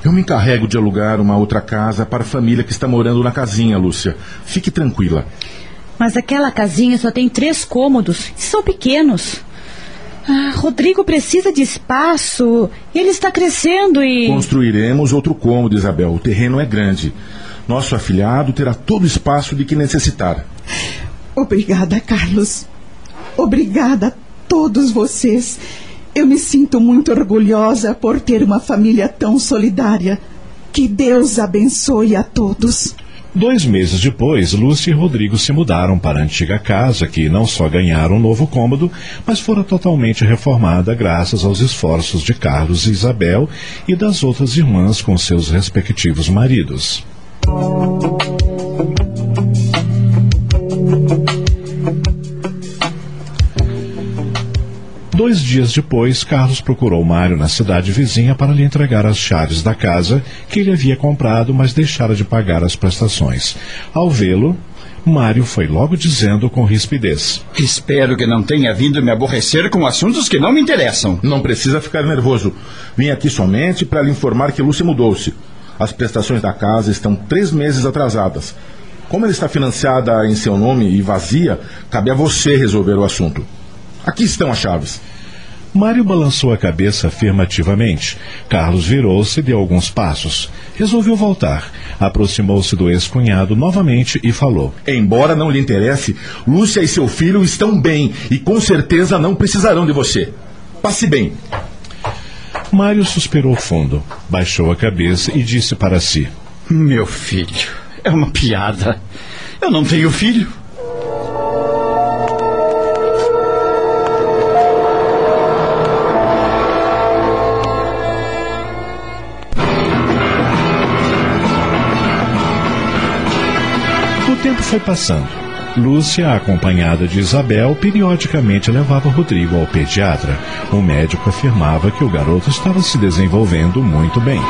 Eu me encarrego de alugar uma outra casa para a família que está morando na casinha, Lúcia. Fique tranquila. Mas aquela casinha só tem três cômodos e são pequenos. Ah, Rodrigo precisa de espaço. Ele está crescendo e. Construiremos outro cômodo, Isabel. O terreno é grande. Nosso afilhado terá todo o espaço de que necessitar. Obrigada, Carlos. Obrigada a todos vocês. Eu me sinto muito orgulhosa por ter uma família tão solidária. Que Deus abençoe a todos. Dois meses depois, Lúcia e Rodrigo se mudaram para a antiga casa, que não só ganharam um novo cômodo, mas fora totalmente reformada graças aos esforços de Carlos e Isabel e das outras irmãs com seus respectivos maridos. Dois dias depois, Carlos procurou Mário na cidade vizinha para lhe entregar as chaves da casa que ele havia comprado, mas deixara de pagar as prestações. Ao vê-lo, Mário foi logo dizendo com rispidez: Espero que não tenha vindo me aborrecer com assuntos que não me interessam. Não precisa ficar nervoso. Vim aqui somente para lhe informar que Lúcia mudou-se. As prestações da casa estão três meses atrasadas. Como ela está financiada em seu nome e vazia, cabe a você resolver o assunto. Aqui estão as chaves. Mário balançou a cabeça afirmativamente. Carlos virou-se e deu alguns passos. Resolveu voltar. Aproximou-se do ex-cunhado novamente e falou: Embora não lhe interesse, Lúcia e seu filho estão bem e com certeza não precisarão de você. Passe bem. Mário suspirou fundo, baixou a cabeça e disse para si: Meu filho, é uma piada. Eu não tenho filho. Foi passando. Lúcia, acompanhada de Isabel, periodicamente levava Rodrigo ao pediatra. O médico afirmava que o garoto estava se desenvolvendo muito bem.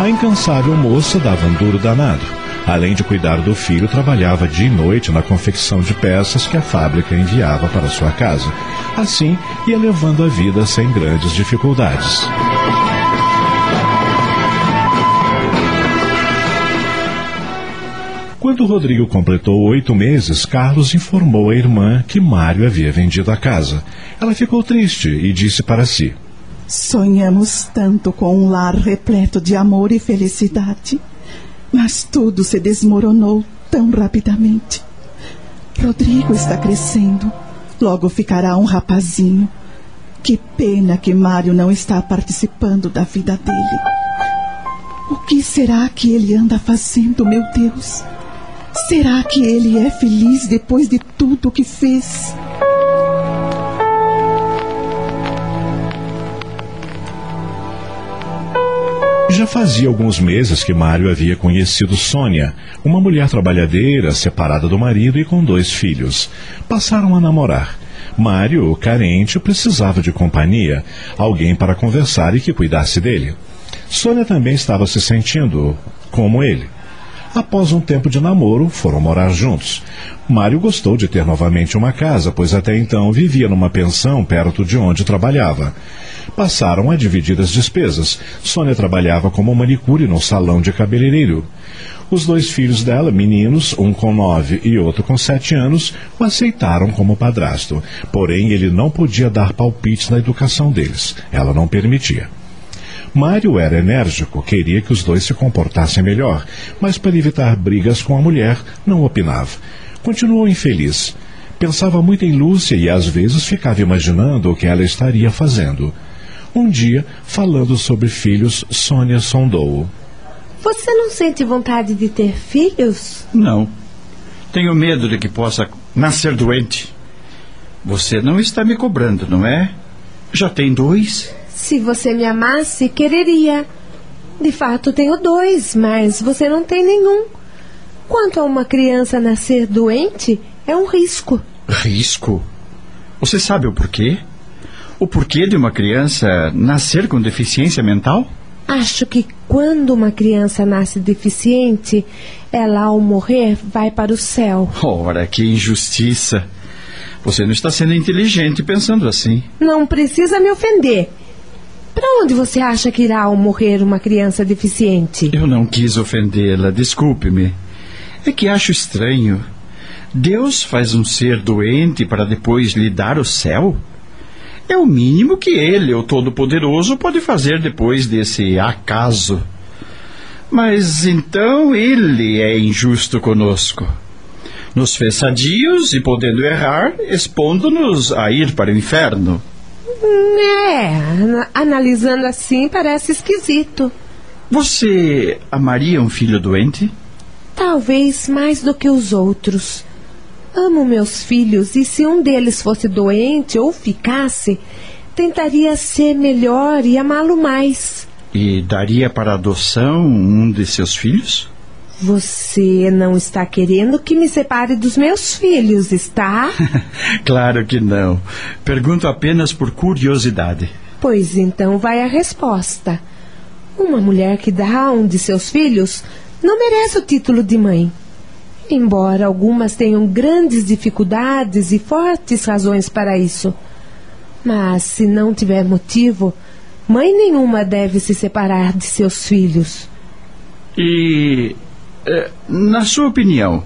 A incansável moça dava um duro danado. Além de cuidar do filho, trabalhava dia e noite na confecção de peças que a fábrica enviava para sua casa. Assim, ia levando a vida sem grandes dificuldades. Quando Rodrigo completou oito meses, Carlos informou a irmã que Mário havia vendido a casa. Ela ficou triste e disse para si: Sonhamos tanto com um lar repleto de amor e felicidade, mas tudo se desmoronou tão rapidamente. Rodrigo está crescendo, logo ficará um rapazinho. Que pena que Mário não está participando da vida dele. O que será que ele anda fazendo, meu Deus? Será que ele é feliz depois de tudo o que fez? Já fazia alguns meses que Mário havia conhecido Sônia, uma mulher trabalhadeira, separada do marido e com dois filhos. Passaram a namorar. Mário, carente, precisava de companhia, alguém para conversar e que cuidasse dele. Sônia também estava se sentindo como ele. Após um tempo de namoro, foram morar juntos. Mário gostou de ter novamente uma casa, pois até então vivia numa pensão perto de onde trabalhava. Passaram a dividir as despesas. Sônia trabalhava como manicure no salão de cabeleireiro. Os dois filhos dela, meninos, um com nove e outro com sete anos, o aceitaram como padrasto. Porém, ele não podia dar palpites na educação deles. Ela não permitia. Mário era enérgico, queria que os dois se comportassem melhor, mas para evitar brigas com a mulher, não opinava. Continuou infeliz. Pensava muito em Lúcia e às vezes ficava imaginando o que ela estaria fazendo. Um dia, falando sobre filhos, Sônia sondou-o. Você não sente vontade de ter filhos? Não. Tenho medo de que possa nascer doente. Você não está me cobrando, não é? Já tem dois? Se você me amasse, quereria. De fato, tenho dois, mas você não tem nenhum. Quanto a uma criança nascer doente, é um risco. Risco? Você sabe o porquê? O porquê de uma criança nascer com deficiência mental? Acho que quando uma criança nasce deficiente, ela ao morrer vai para o céu. Ora, que injustiça. Você não está sendo inteligente pensando assim. Não precisa me ofender. Para onde você acha que irá ao morrer uma criança deficiente? Eu não quis ofendê-la, desculpe-me. É que acho estranho. Deus faz um ser doente para depois lhe dar o céu? É o mínimo que ele, o Todo-Poderoso, pode fazer depois desse acaso. Mas então ele é injusto conosco. Nos fez sadios e, podendo errar, expondo-nos a ir para o inferno. É, ana- analisando assim parece esquisito. Você amaria um filho doente? Talvez mais do que os outros. Amo meus filhos e se um deles fosse doente ou ficasse, tentaria ser melhor e amá-lo mais. E daria para adoção um de seus filhos? Você não está querendo que me separe dos meus filhos, está? claro que não. Pergunto apenas por curiosidade. Pois então vai a resposta. Uma mulher que dá a um de seus filhos não merece o título de mãe. Embora algumas tenham grandes dificuldades e fortes razões para isso. Mas se não tiver motivo, mãe nenhuma deve se separar de seus filhos. E, na sua opinião,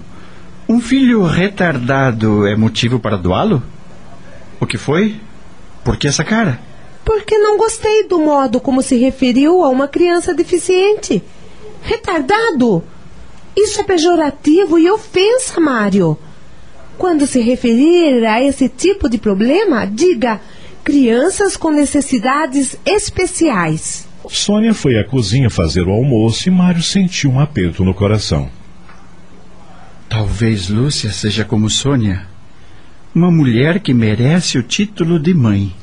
um filho retardado é motivo para doá-lo? O que foi? Por que essa cara? Porque não gostei do modo como se referiu a uma criança deficiente. Retardado! Isso é pejorativo e ofensa, Mário. Quando se referir a esse tipo de problema, diga crianças com necessidades especiais. Sônia foi à cozinha fazer o almoço e Mário sentiu um aperto no coração. Talvez Lúcia seja como Sônia, uma mulher que merece o título de mãe.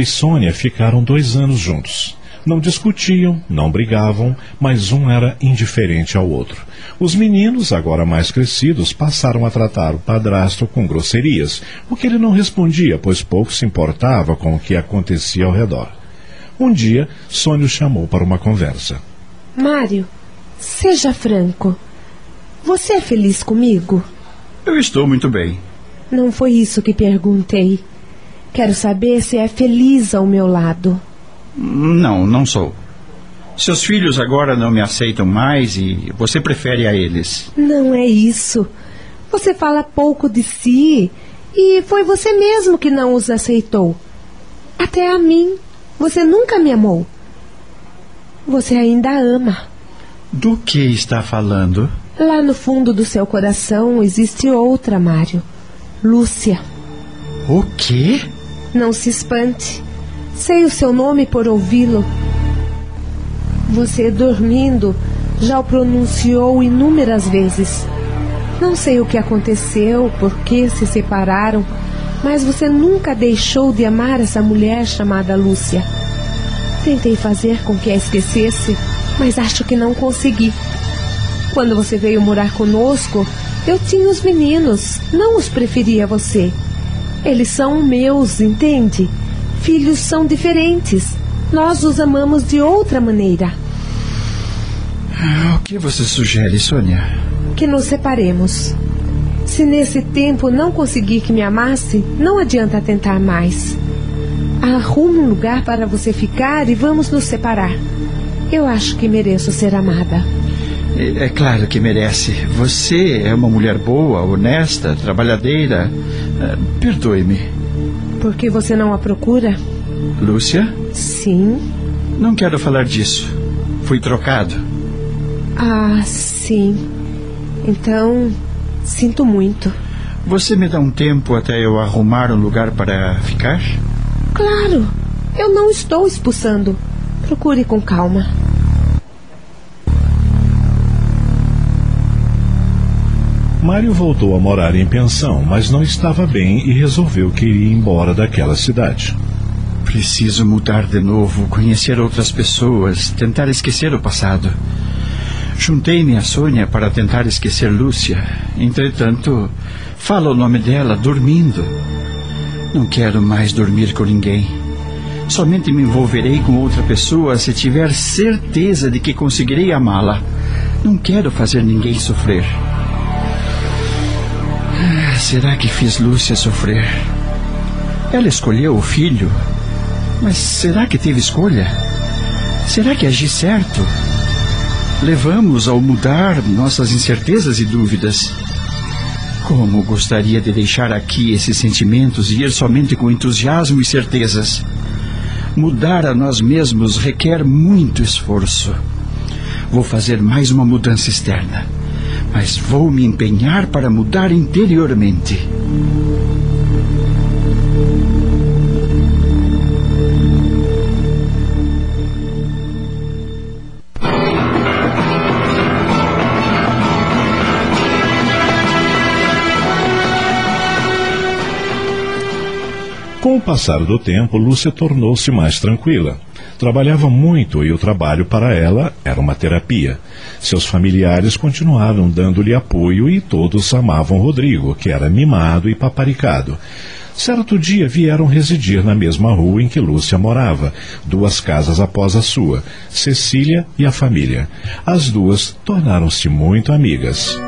E Sônia ficaram dois anos juntos. Não discutiam, não brigavam, mas um era indiferente ao outro. Os meninos, agora mais crescidos, passaram a tratar o padrasto com grosserias, o que ele não respondia, pois pouco se importava com o que acontecia ao redor. Um dia, Sônia o chamou para uma conversa. Mário, seja franco. Você é feliz comigo? Eu estou muito bem. Não foi isso que perguntei. Quero saber se é feliz ao meu lado. Não, não sou. Seus filhos agora não me aceitam mais e você prefere a eles. Não é isso. Você fala pouco de si e foi você mesmo que não os aceitou. Até a mim. Você nunca me amou. Você ainda ama. Do que está falando? Lá no fundo do seu coração existe outra, Mário. Lúcia. O quê? Não se espante. Sei o seu nome por ouvi-lo. Você, dormindo, já o pronunciou inúmeras vezes. Não sei o que aconteceu, por que se separaram, mas você nunca deixou de amar essa mulher chamada Lúcia. Tentei fazer com que a esquecesse, mas acho que não consegui. Quando você veio morar conosco, eu tinha os meninos, não os preferia você. Eles são meus, entende? Filhos são diferentes. Nós os amamos de outra maneira. Ah, O que você sugere, Sônia? Que nos separemos. Se nesse tempo não conseguir que me amasse, não adianta tentar mais. Arrume um lugar para você ficar e vamos nos separar. Eu acho que mereço ser amada. É, é claro que merece. Você é uma mulher boa, honesta, trabalhadeira. Ah, Perdoe-me. Por que você não a procura? Lúcia? Sim. Não quero falar disso. Fui trocado. Ah, sim. Então, sinto muito. Você me dá um tempo até eu arrumar um lugar para ficar? Claro, eu não estou expulsando. Procure com calma. Mário voltou a morar em pensão, mas não estava bem e resolveu que iria embora daquela cidade. Preciso mudar de novo, conhecer outras pessoas, tentar esquecer o passado. Juntei-me a Sônia para tentar esquecer Lúcia. Entretanto, fala o nome dela dormindo. Não quero mais dormir com ninguém. Somente me envolverei com outra pessoa se tiver certeza de que conseguirei amá-la. Não quero fazer ninguém sofrer. Será que fiz Lúcia sofrer? Ela escolheu o filho, mas será que teve escolha? Será que agi certo? Levamos ao mudar nossas incertezas e dúvidas. Como gostaria de deixar aqui esses sentimentos e ir somente com entusiasmo e certezas. Mudar a nós mesmos requer muito esforço. Vou fazer mais uma mudança externa, mas vou me empenhar para mudar interiormente. Com o passar do tempo, Lúcia tornou-se mais tranquila. Trabalhava muito e o trabalho para ela era uma terapia. Seus familiares continuaram dando-lhe apoio e todos amavam Rodrigo, que era mimado e paparicado. Certo dia vieram residir na mesma rua em que Lúcia morava, duas casas após a sua, Cecília e a família. As duas tornaram-se muito amigas.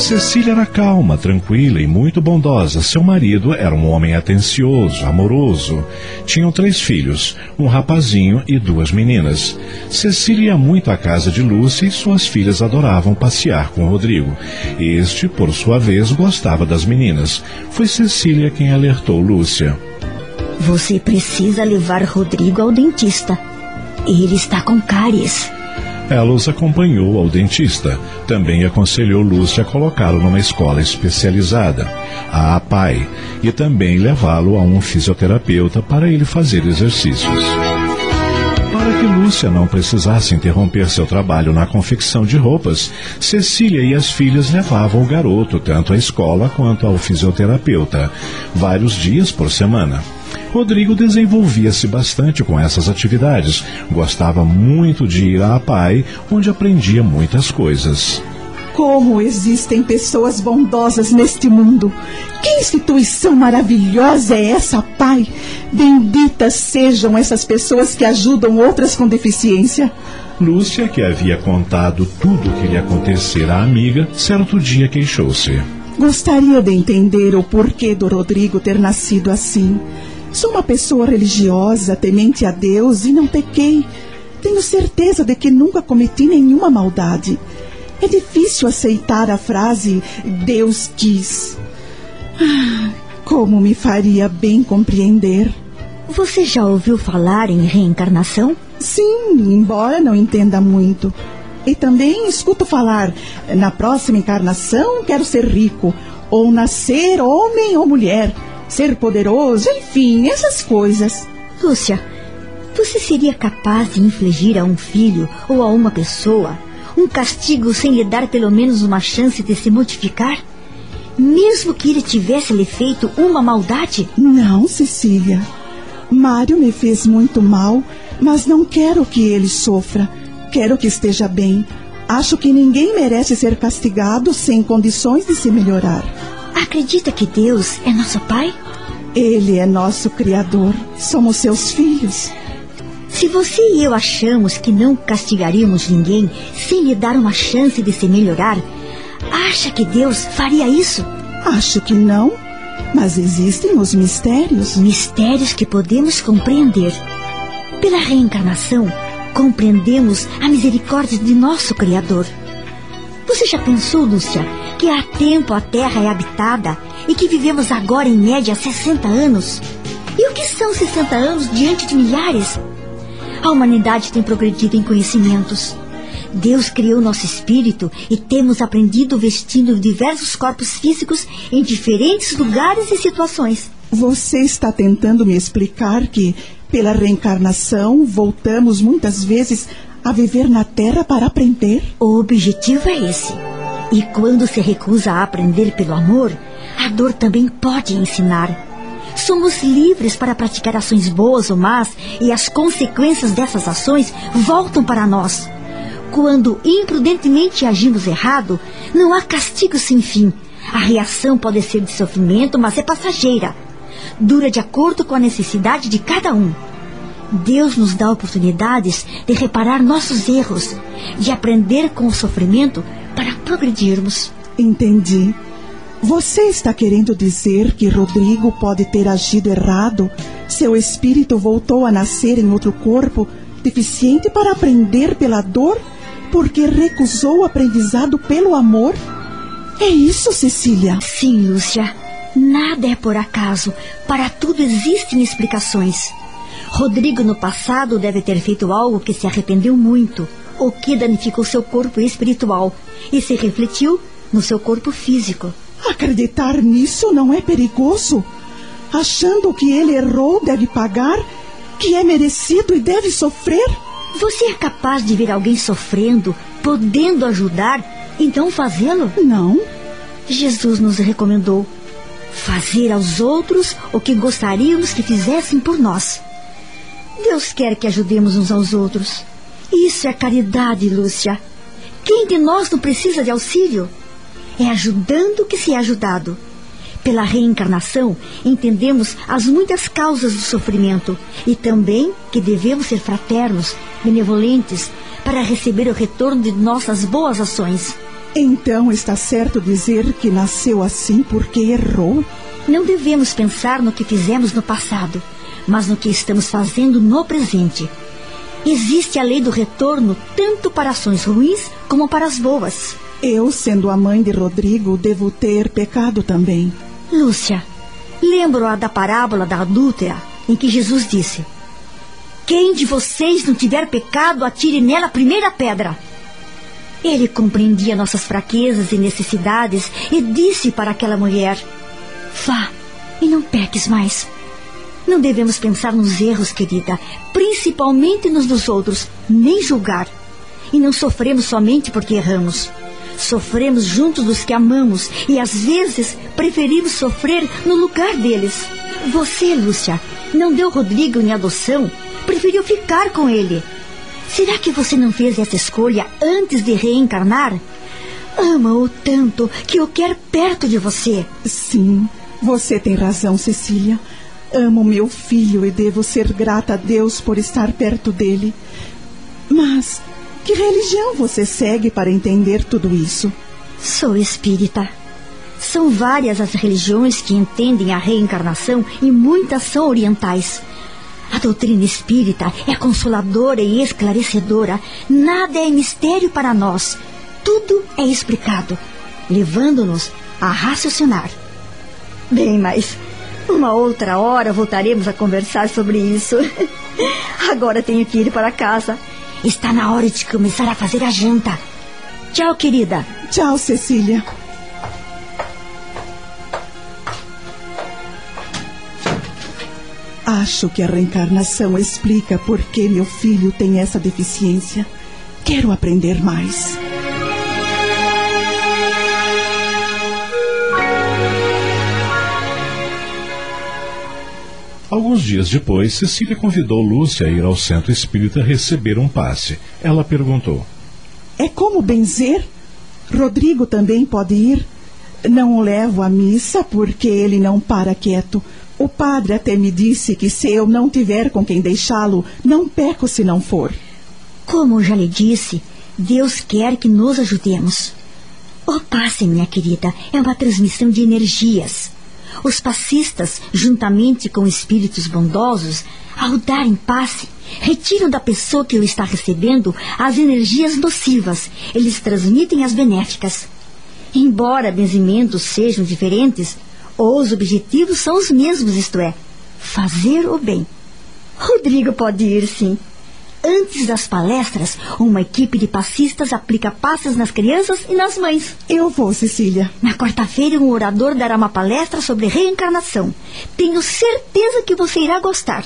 Cecília era calma, tranquila e muito bondosa. Seu marido era um homem atencioso, amoroso. Tinham três filhos, um rapazinho e duas meninas. Cecília ia muito à casa de Lúcia e suas filhas adoravam passear com Rodrigo. Este, por sua vez, gostava das meninas. Foi Cecília quem alertou Lúcia. Você precisa levar Rodrigo ao dentista. Ele está com cáries. Ela os acompanhou ao dentista. Também aconselhou Lúcia a colocá-lo numa escola especializada, a APAI, e também levá-lo a um fisioterapeuta para ele fazer exercícios. Para que Lúcia não precisasse interromper seu trabalho na confecção de roupas, Cecília e as filhas levavam o garoto tanto à escola quanto ao fisioterapeuta, vários dias por semana. Rodrigo desenvolvia-se bastante com essas atividades. Gostava muito de ir à PAI, onde aprendia muitas coisas. Como existem pessoas bondosas neste mundo! Que instituição maravilhosa é essa, Pai? Benditas sejam essas pessoas que ajudam outras com deficiência. Lúcia, que havia contado tudo o que lhe acontecera à amiga, certo dia queixou-se. Gostaria de entender o porquê do Rodrigo ter nascido assim. Sou uma pessoa religiosa, temente a Deus e não pequei. Tenho certeza de que nunca cometi nenhuma maldade. É difícil aceitar a frase Deus quis. Ah, como me faria bem compreender. Você já ouviu falar em reencarnação? Sim, embora não entenda muito. E também escuto falar: na próxima encarnação quero ser rico, ou nascer homem ou mulher ser poderoso, enfim, essas coisas. Lúcia, você seria capaz de infligir a um filho ou a uma pessoa um castigo sem lhe dar pelo menos uma chance de se modificar? Mesmo que ele tivesse lhe feito uma maldade? Não, Cecília. Mário me fez muito mal, mas não quero que ele sofra. Quero que esteja bem. Acho que ninguém merece ser castigado sem condições de se melhorar. Acredita que Deus é nosso Pai? Ele é nosso Criador. Somos seus filhos. Se você e eu achamos que não castigaríamos ninguém sem lhe dar uma chance de se melhorar, acha que Deus faria isso? Acho que não. Mas existem os mistérios. Mistérios que podemos compreender. Pela reencarnação, compreendemos a misericórdia de nosso Criador. Você já pensou, Lúcia, que há tempo a Terra é habitada e que vivemos agora em média 60 anos? E o que são 60 anos diante de milhares? A humanidade tem progredido em conhecimentos. Deus criou nosso espírito e temos aprendido vestindo diversos corpos físicos em diferentes lugares e situações. Você está tentando me explicar que, pela reencarnação, voltamos muitas vezes a viver na Terra para aprender? O objetivo é esse. E quando se recusa a aprender pelo amor, a dor também pode ensinar. Somos livres para praticar ações boas ou más e as consequências dessas ações voltam para nós. Quando imprudentemente agimos errado, não há castigo sem fim. A reação pode ser de sofrimento, mas é passageira. dura de acordo com a necessidade de cada um. Deus nos dá oportunidades de reparar nossos erros, de aprender com o sofrimento para progredirmos. Entendi. Você está querendo dizer que Rodrigo pode ter agido errado? Seu espírito voltou a nascer em outro corpo, deficiente para aprender pela dor, porque recusou o aprendizado pelo amor? É isso, Cecília? Sim, Lúcia. Nada é por acaso. Para tudo existem explicações. Rodrigo no passado deve ter feito algo que se arrependeu muito, o que danificou seu corpo espiritual e se refletiu no seu corpo físico. Acreditar nisso não é perigoso? Achando que ele errou, deve pagar, que é merecido e deve sofrer? Você é capaz de ver alguém sofrendo, podendo ajudar, então fazê-lo? Não. Jesus nos recomendou fazer aos outros o que gostaríamos que fizessem por nós. Deus quer que ajudemos uns aos outros. Isso é caridade, Lúcia. Quem de nós não precisa de auxílio? É ajudando que se é ajudado. Pela reencarnação, entendemos as muitas causas do sofrimento e também que devemos ser fraternos, benevolentes, para receber o retorno de nossas boas ações. Então está certo dizer que nasceu assim porque errou? Não devemos pensar no que fizemos no passado, mas no que estamos fazendo no presente. Existe a lei do retorno tanto para ações ruins como para as boas. Eu, sendo a mãe de Rodrigo, devo ter pecado também. Lúcia, lembro-a da parábola da adúltera, em que Jesus disse: Quem de vocês não tiver pecado, atire nela a primeira pedra. Ele compreendia nossas fraquezas e necessidades e disse para aquela mulher: Vá e não peques mais. Não devemos pensar nos erros, querida, principalmente nos dos outros, nem julgar. E não sofremos somente porque erramos. Sofremos junto dos que amamos e às vezes preferimos sofrer no lugar deles. Você, Lúcia, não deu Rodrigo em adoção, preferiu ficar com ele. Será que você não fez essa escolha antes de reencarnar? Ama-o tanto que o quer perto de você. Sim, você tem razão, Cecília. Amo meu filho e devo ser grata a Deus por estar perto dele. Mas que religião você segue para entender tudo isso? Sou espírita. São várias as religiões que entendem a reencarnação e muitas são orientais. A doutrina espírita é consoladora e esclarecedora. Nada é mistério para nós. Tudo é explicado, levando-nos a raciocinar. Bem, mas uma outra hora voltaremos a conversar sobre isso. Agora tenho que ir para casa. Está na hora de começar a fazer a janta. Tchau, querida. Tchau, Cecília. Acho que a reencarnação explica por que meu filho tem essa deficiência. Quero aprender mais. Alguns dias depois, Cecília convidou Lúcia a ir ao centro espírita receber um passe. Ela perguntou: É como benzer? Rodrigo também pode ir? Não o levo à missa porque ele não para quieto. O padre até me disse que se eu não tiver com quem deixá-lo, não peco se não for. Como já lhe disse, Deus quer que nos ajudemos. O passe, minha querida, é uma transmissão de energias. Os passistas, juntamente com espíritos bondosos, ao darem passe, retiram da pessoa que o está recebendo as energias nocivas, eles transmitem as benéficas. Embora benzimentos sejam diferentes, os objetivos são os mesmos, isto é, fazer o bem. Rodrigo pode ir, sim. Antes das palestras, uma equipe de passistas aplica passes nas crianças e nas mães. Eu vou, Cecília. Na quarta-feira, um orador dará uma palestra sobre reencarnação. Tenho certeza que você irá gostar.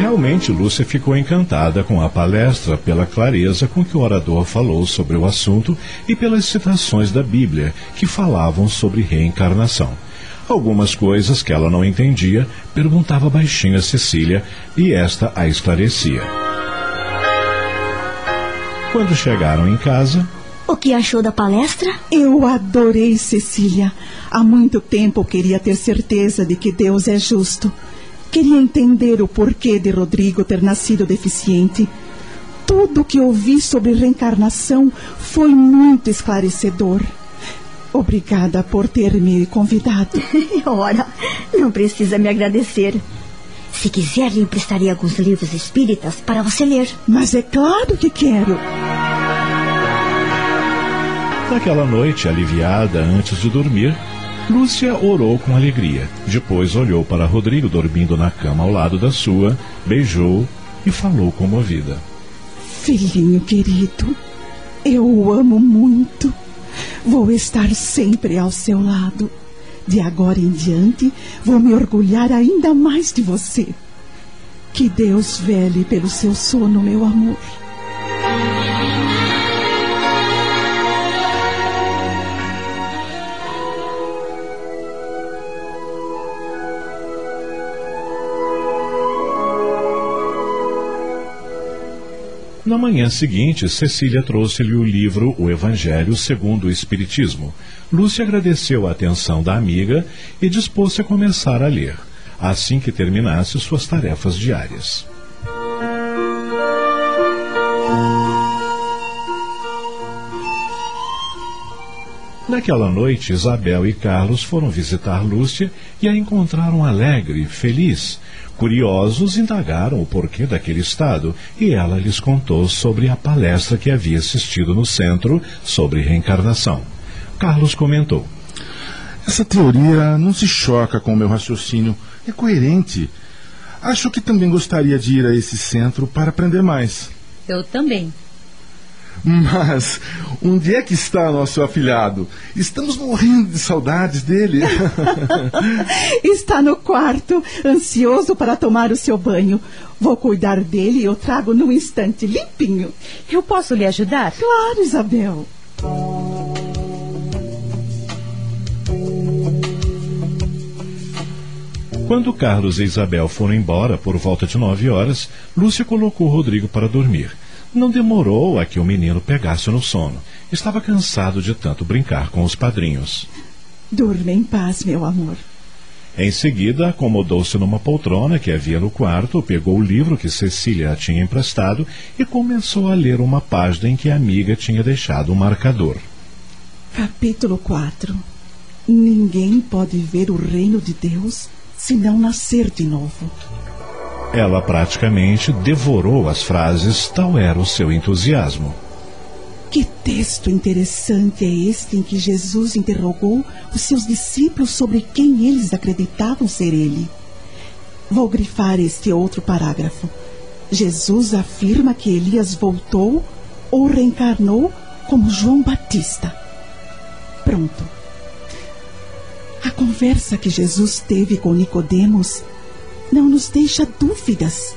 Realmente, Lúcia ficou encantada com a palestra pela clareza com que o orador falou sobre o assunto e pelas citações da Bíblia que falavam sobre reencarnação. Algumas coisas que ela não entendia, perguntava baixinho a Cecília e esta a esclarecia. Quando chegaram em casa, O que achou da palestra? Eu adorei, Cecília. Há muito tempo queria ter certeza de que Deus é justo. Queria entender o porquê de Rodrigo ter nascido deficiente. Tudo que ouvi sobre reencarnação foi muito esclarecedor. Obrigada por ter me convidado. Ora, não precisa me agradecer. Se quiser, lhe emprestaria alguns livros espíritas para você ler. Mas é claro que quero. Naquela noite, aliviada antes de dormir, Lúcia orou com alegria. Depois olhou para Rodrigo dormindo na cama ao lado da sua, beijou e falou comovida. Filhinho querido, eu o amo muito. Vou estar sempre ao seu lado. De agora em diante, vou me orgulhar ainda mais de você. Que Deus vele pelo seu sono, meu amor. Na manhã seguinte, Cecília trouxe-lhe o livro O Evangelho segundo o Espiritismo. Lúcia agradeceu a atenção da amiga e dispôs-se a começar a ler, assim que terminasse suas tarefas diárias. Naquela noite, Isabel e Carlos foram visitar Lúcia e a encontraram alegre, feliz. Curiosos, indagaram o porquê daquele estado e ela lhes contou sobre a palestra que havia assistido no centro sobre reencarnação. Carlos comentou: Essa teoria não se choca com o meu raciocínio, é coerente. Acho que também gostaria de ir a esse centro para aprender mais. Eu também. Mas onde é que está nosso afilhado? Estamos morrendo de saudades dele. está no quarto, ansioso para tomar o seu banho. Vou cuidar dele e eu trago num instante limpinho. Eu posso lhe ajudar? Claro, Isabel. Quando Carlos e Isabel foram embora por volta de nove horas, Lúcia colocou Rodrigo para dormir. Não demorou a que o menino pegasse no sono. Estava cansado de tanto brincar com os padrinhos. Durma em paz, meu amor. Em seguida, acomodou-se numa poltrona que havia no quarto, pegou o livro que Cecília tinha emprestado e começou a ler uma página em que a amiga tinha deixado um marcador. Capítulo 4 Ninguém pode ver o reino de Deus se não nascer de novo. Ela praticamente devorou as frases, tal era o seu entusiasmo. Que texto interessante é este em que Jesus interrogou os seus discípulos sobre quem eles acreditavam ser ele. Vou grifar este outro parágrafo. Jesus afirma que Elias voltou ou reencarnou como João Batista. Pronto. A conversa que Jesus teve com Nicodemos não nos deixa dúvidas.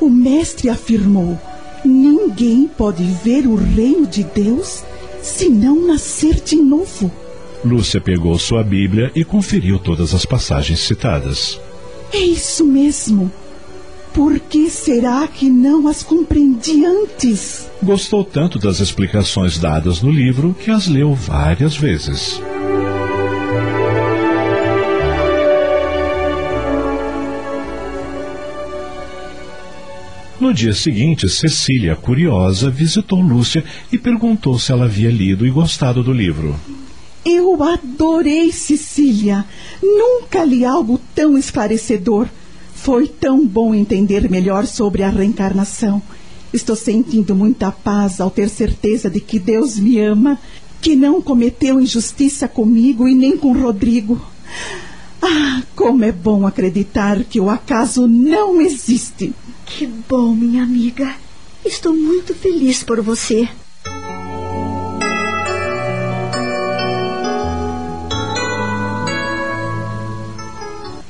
O mestre afirmou: ninguém pode ver o reino de Deus se não nascer de novo. Lúcia pegou sua Bíblia e conferiu todas as passagens citadas. É isso mesmo. Por que será que não as compreendi antes? Gostou tanto das explicações dadas no livro que as leu várias vezes. No dia seguinte, Cecília, curiosa, visitou Lúcia e perguntou se ela havia lido e gostado do livro. Eu adorei, Cecília. Nunca li algo tão esclarecedor. Foi tão bom entender melhor sobre a reencarnação. Estou sentindo muita paz ao ter certeza de que Deus me ama, que não cometeu injustiça comigo e nem com Rodrigo. Ah, como é bom acreditar que o acaso não existe. Que bom, minha amiga. Estou muito feliz por você.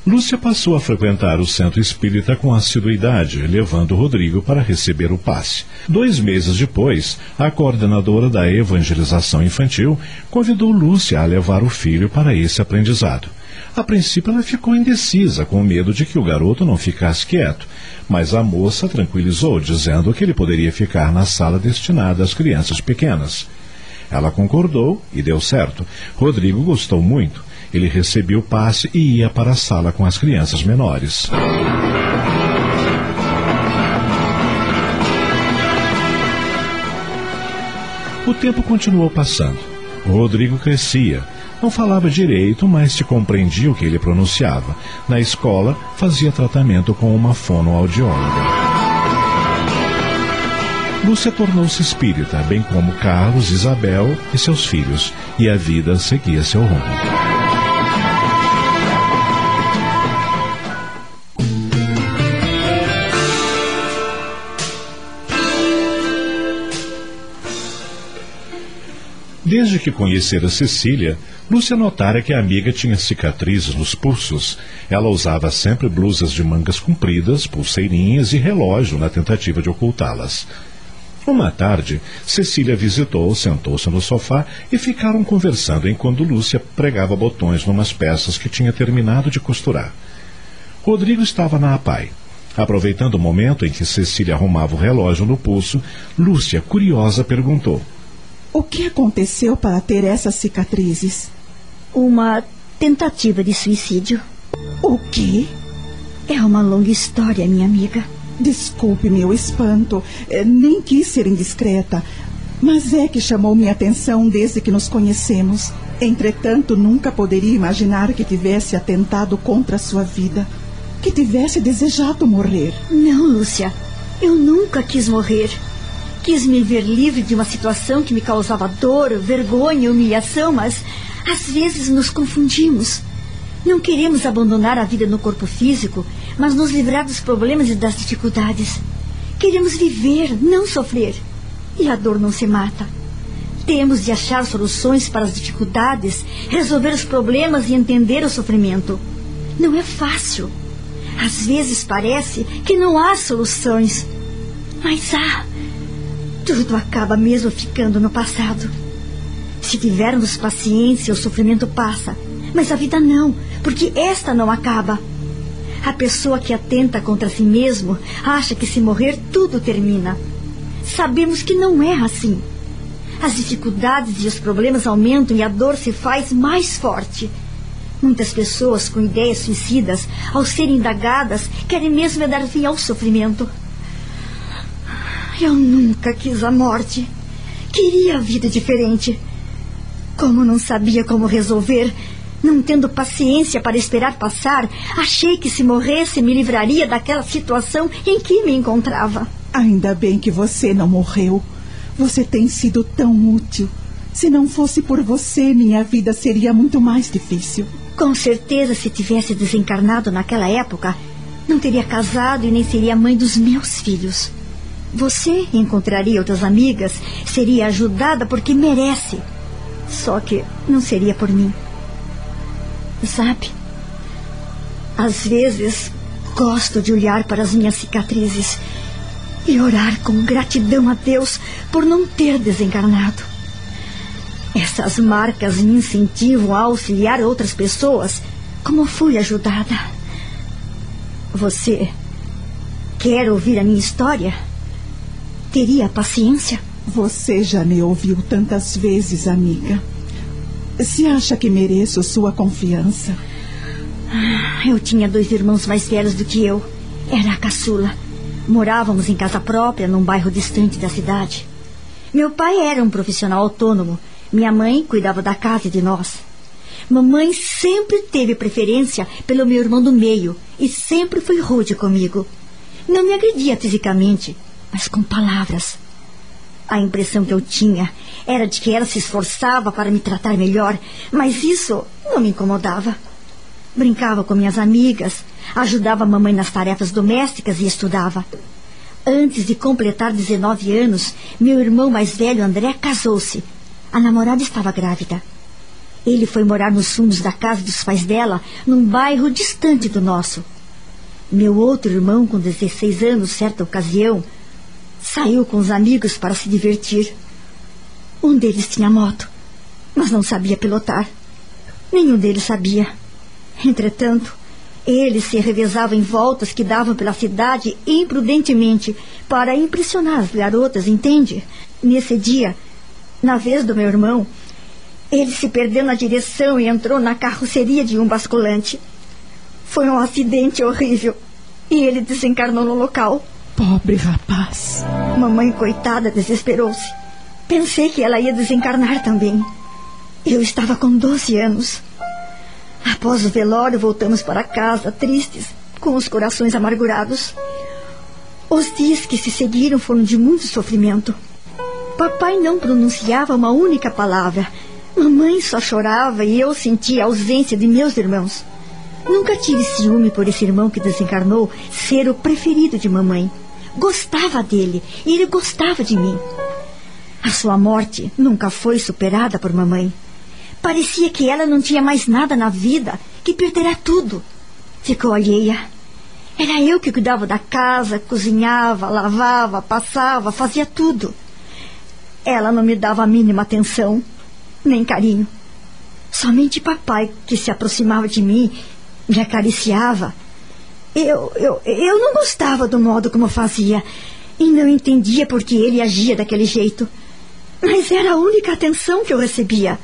Lúcia passou a frequentar o centro espírita com assiduidade, levando Rodrigo para receber o passe. Dois meses depois, a coordenadora da evangelização infantil convidou Lúcia a levar o filho para esse aprendizado. A princípio, ela ficou indecisa, com medo de que o garoto não ficasse quieto, mas a moça tranquilizou, dizendo que ele poderia ficar na sala destinada às crianças pequenas. Ela concordou e deu certo. Rodrigo gostou muito. Ele recebeu o passe e ia para a sala com as crianças menores. O tempo continuou passando. Rodrigo crescia. Não falava direito, mas se compreendia o que ele pronunciava. Na escola, fazia tratamento com uma fonoaudióloga. Lúcia tornou-se espírita, bem como Carlos, Isabel e seus filhos, e a vida seguia seu rumo. Desde que conhecera Cecília, Lúcia notara que a amiga tinha cicatrizes nos pulsos. Ela usava sempre blusas de mangas compridas, pulseirinhas e relógio na tentativa de ocultá-las. Uma tarde, Cecília visitou, sentou-se no sofá e ficaram conversando enquanto Lúcia pregava botões numas peças que tinha terminado de costurar. Rodrigo estava na APAI. Aproveitando o momento em que Cecília arrumava o relógio no pulso, Lúcia, curiosa, perguntou: o que aconteceu para ter essas cicatrizes? Uma tentativa de suicídio. O quê? É uma longa história, minha amiga. Desculpe meu espanto. É, nem quis ser indiscreta. Mas é que chamou minha atenção desde que nos conhecemos. Entretanto, nunca poderia imaginar que tivesse atentado contra a sua vida. Que tivesse desejado morrer. Não, Lúcia. Eu nunca quis morrer. Quis me ver livre de uma situação que me causava dor, vergonha e humilhação, mas às vezes nos confundimos. Não queremos abandonar a vida no corpo físico, mas nos livrar dos problemas e das dificuldades. Queremos viver, não sofrer. E a dor não se mata. Temos de achar soluções para as dificuldades, resolver os problemas e entender o sofrimento. Não é fácil. Às vezes parece que não há soluções. Mas há. Tudo acaba mesmo ficando no passado. Se tivermos paciência, o sofrimento passa. Mas a vida não, porque esta não acaba. A pessoa que atenta contra si mesmo acha que se morrer tudo termina. Sabemos que não é assim. As dificuldades e os problemas aumentam e a dor se faz mais forte. Muitas pessoas com ideias suicidas, ao serem indagadas, querem mesmo dar fim ao sofrimento. Eu nunca quis a morte. Queria a vida diferente. Como não sabia como resolver, não tendo paciência para esperar passar, achei que se morresse me livraria daquela situação em que me encontrava. Ainda bem que você não morreu. Você tem sido tão útil. Se não fosse por você, minha vida seria muito mais difícil. Com certeza, se tivesse desencarnado naquela época, não teria casado e nem seria mãe dos meus filhos. Você encontraria outras amigas, seria ajudada porque merece. Só que não seria por mim. Sabe? Às vezes gosto de olhar para as minhas cicatrizes e orar com gratidão a Deus por não ter desencarnado. Essas marcas me incentivam a auxiliar outras pessoas como fui ajudada. Você quer ouvir a minha história? Teria paciência? Você já me ouviu tantas vezes, amiga. Se acha que mereço sua confiança? Eu tinha dois irmãos mais velhos do que eu. Era a caçula. Morávamos em casa própria, num bairro distante da cidade. Meu pai era um profissional autônomo. Minha mãe cuidava da casa e de nós. Mamãe sempre teve preferência pelo meu irmão do meio e sempre foi rude comigo. Não me agredia fisicamente, mas com palavras. A impressão que eu tinha era de que ela se esforçava para me tratar melhor, mas isso não me incomodava. Brincava com minhas amigas, ajudava a mamãe nas tarefas domésticas e estudava. Antes de completar 19 anos, meu irmão mais velho, André, casou-se. A namorada estava grávida. Ele foi morar nos fundos da casa dos pais dela, num bairro distante do nosso. Meu outro irmão, com 16 anos, certa ocasião, Saiu com os amigos para se divertir. Um deles tinha moto, mas não sabia pilotar. Nenhum deles sabia. Entretanto, eles se revezavam em voltas que davam pela cidade imprudentemente para impressionar as garotas, entende? Nesse dia, Na vez do meu irmão, ele se perdeu na direção e entrou na carroceria de um basculante. Foi um acidente horrível e ele desencarnou no local. Pobre rapaz. Mamãe, coitada, desesperou-se. Pensei que ela ia desencarnar também. Eu estava com 12 anos. Após o velório, voltamos para casa, tristes, com os corações amargurados. Os dias que se seguiram foram de muito sofrimento. Papai não pronunciava uma única palavra. Mamãe só chorava e eu sentia a ausência de meus irmãos. Nunca tive ciúme por esse irmão que desencarnou ser o preferido de mamãe. Gostava dele e ele gostava de mim. A sua morte nunca foi superada por mamãe. Parecia que ela não tinha mais nada na vida, que perderá tudo. Ficou alheia. Era eu que cuidava da casa, cozinhava, lavava, passava, fazia tudo. Ela não me dava a mínima atenção, nem carinho. Somente papai, que se aproximava de mim, me acariciava. Eu, eu, eu não gostava do modo como fazia e não entendia por que ele agia daquele jeito. Mas era a única atenção que eu recebia.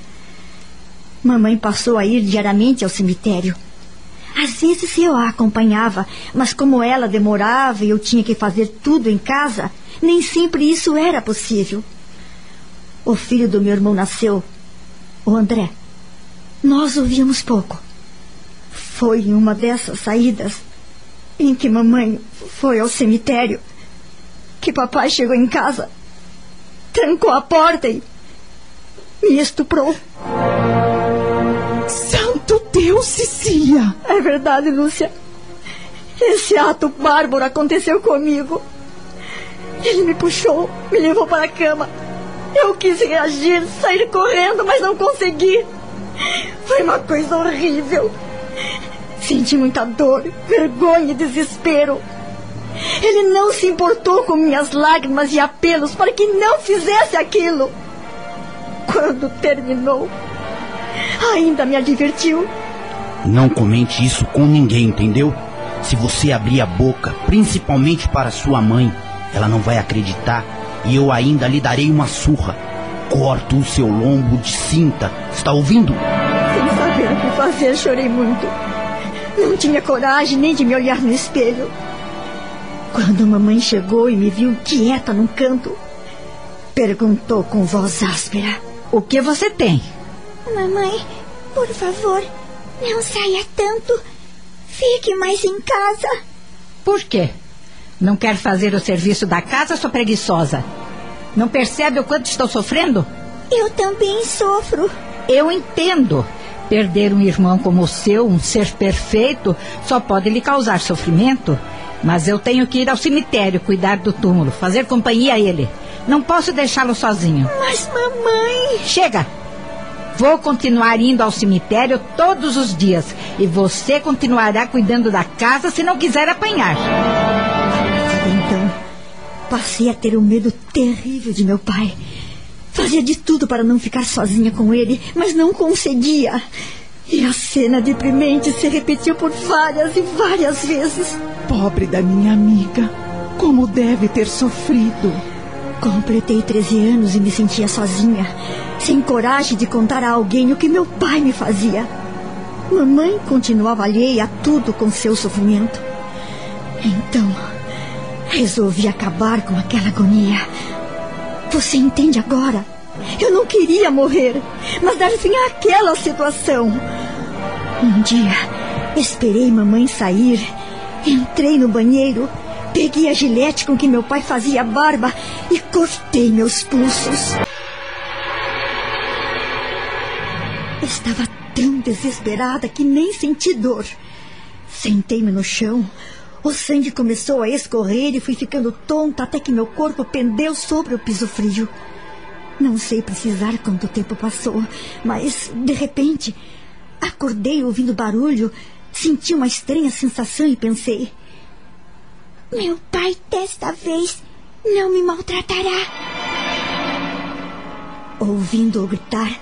Mamãe passou a ir diariamente ao cemitério. Às vezes eu a acompanhava, mas como ela demorava e eu tinha que fazer tudo em casa, nem sempre isso era possível. O filho do meu irmão nasceu, o André. Nós o víamos pouco. Foi em uma dessas saídas em que mamãe foi ao cemitério que papai chegou em casa trancou a porta e me estuprou. Santo Deus, Cecília! É verdade, Lúcia. Esse ato bárbaro aconteceu comigo. Ele me puxou, me levou para a cama. Eu quis reagir, sair correndo, mas não consegui. Foi uma coisa horrível. Senti muita dor, vergonha e desespero. Ele não se importou com minhas lágrimas e apelos para que não fizesse aquilo. Quando terminou, ainda me advertiu. Não comente isso com ninguém, entendeu? Se você abrir a boca, principalmente para sua mãe, ela não vai acreditar e eu ainda lhe darei uma surra. Corto o seu lombo de cinta. Está ouvindo? Sem saber o que fazer, chorei muito. Não tinha coragem nem de me olhar no espelho. Quando mamãe chegou e me viu quieta num canto, perguntou com voz áspera: O que você tem? Mamãe, por favor, não saia tanto. Fique mais em casa. Por quê? Não quer fazer o serviço da casa, sua preguiçosa? Não percebe o quanto estou sofrendo? Eu também sofro. Eu entendo. Perder um irmão como o seu, um ser perfeito, só pode lhe causar sofrimento. Mas eu tenho que ir ao cemitério cuidar do túmulo, fazer companhia a ele. Não posso deixá-lo sozinho. Mas, mamãe. Chega! Vou continuar indo ao cemitério todos os dias. E você continuará cuidando da casa se não quiser apanhar. Então, passei a ter um medo terrível de meu pai. Fazia de tudo para não ficar sozinha com ele, mas não conseguia. E a cena deprimente se repetiu por várias e várias vezes. Pobre da minha amiga. Como deve ter sofrido. Completei 13 anos e me sentia sozinha, sem coragem de contar a alguém o que meu pai me fazia. Mamãe continuava alheia a tudo com seu sofrimento. Então, resolvi acabar com aquela agonia. Você entende agora? Eu não queria morrer, mas dar fim àquela situação. Um dia, esperei mamãe sair, entrei no banheiro, peguei a gilete com que meu pai fazia a barba e cortei meus pulsos. Estava tão desesperada que nem senti dor. Sentei-me no chão. O sangue começou a escorrer e fui ficando tonta até que meu corpo pendeu sobre o piso frio. Não sei precisar quanto tempo passou, mas, de repente, acordei ouvindo barulho, senti uma estranha sensação e pensei: Meu pai desta vez não me maltratará. Ouvindo-o gritar,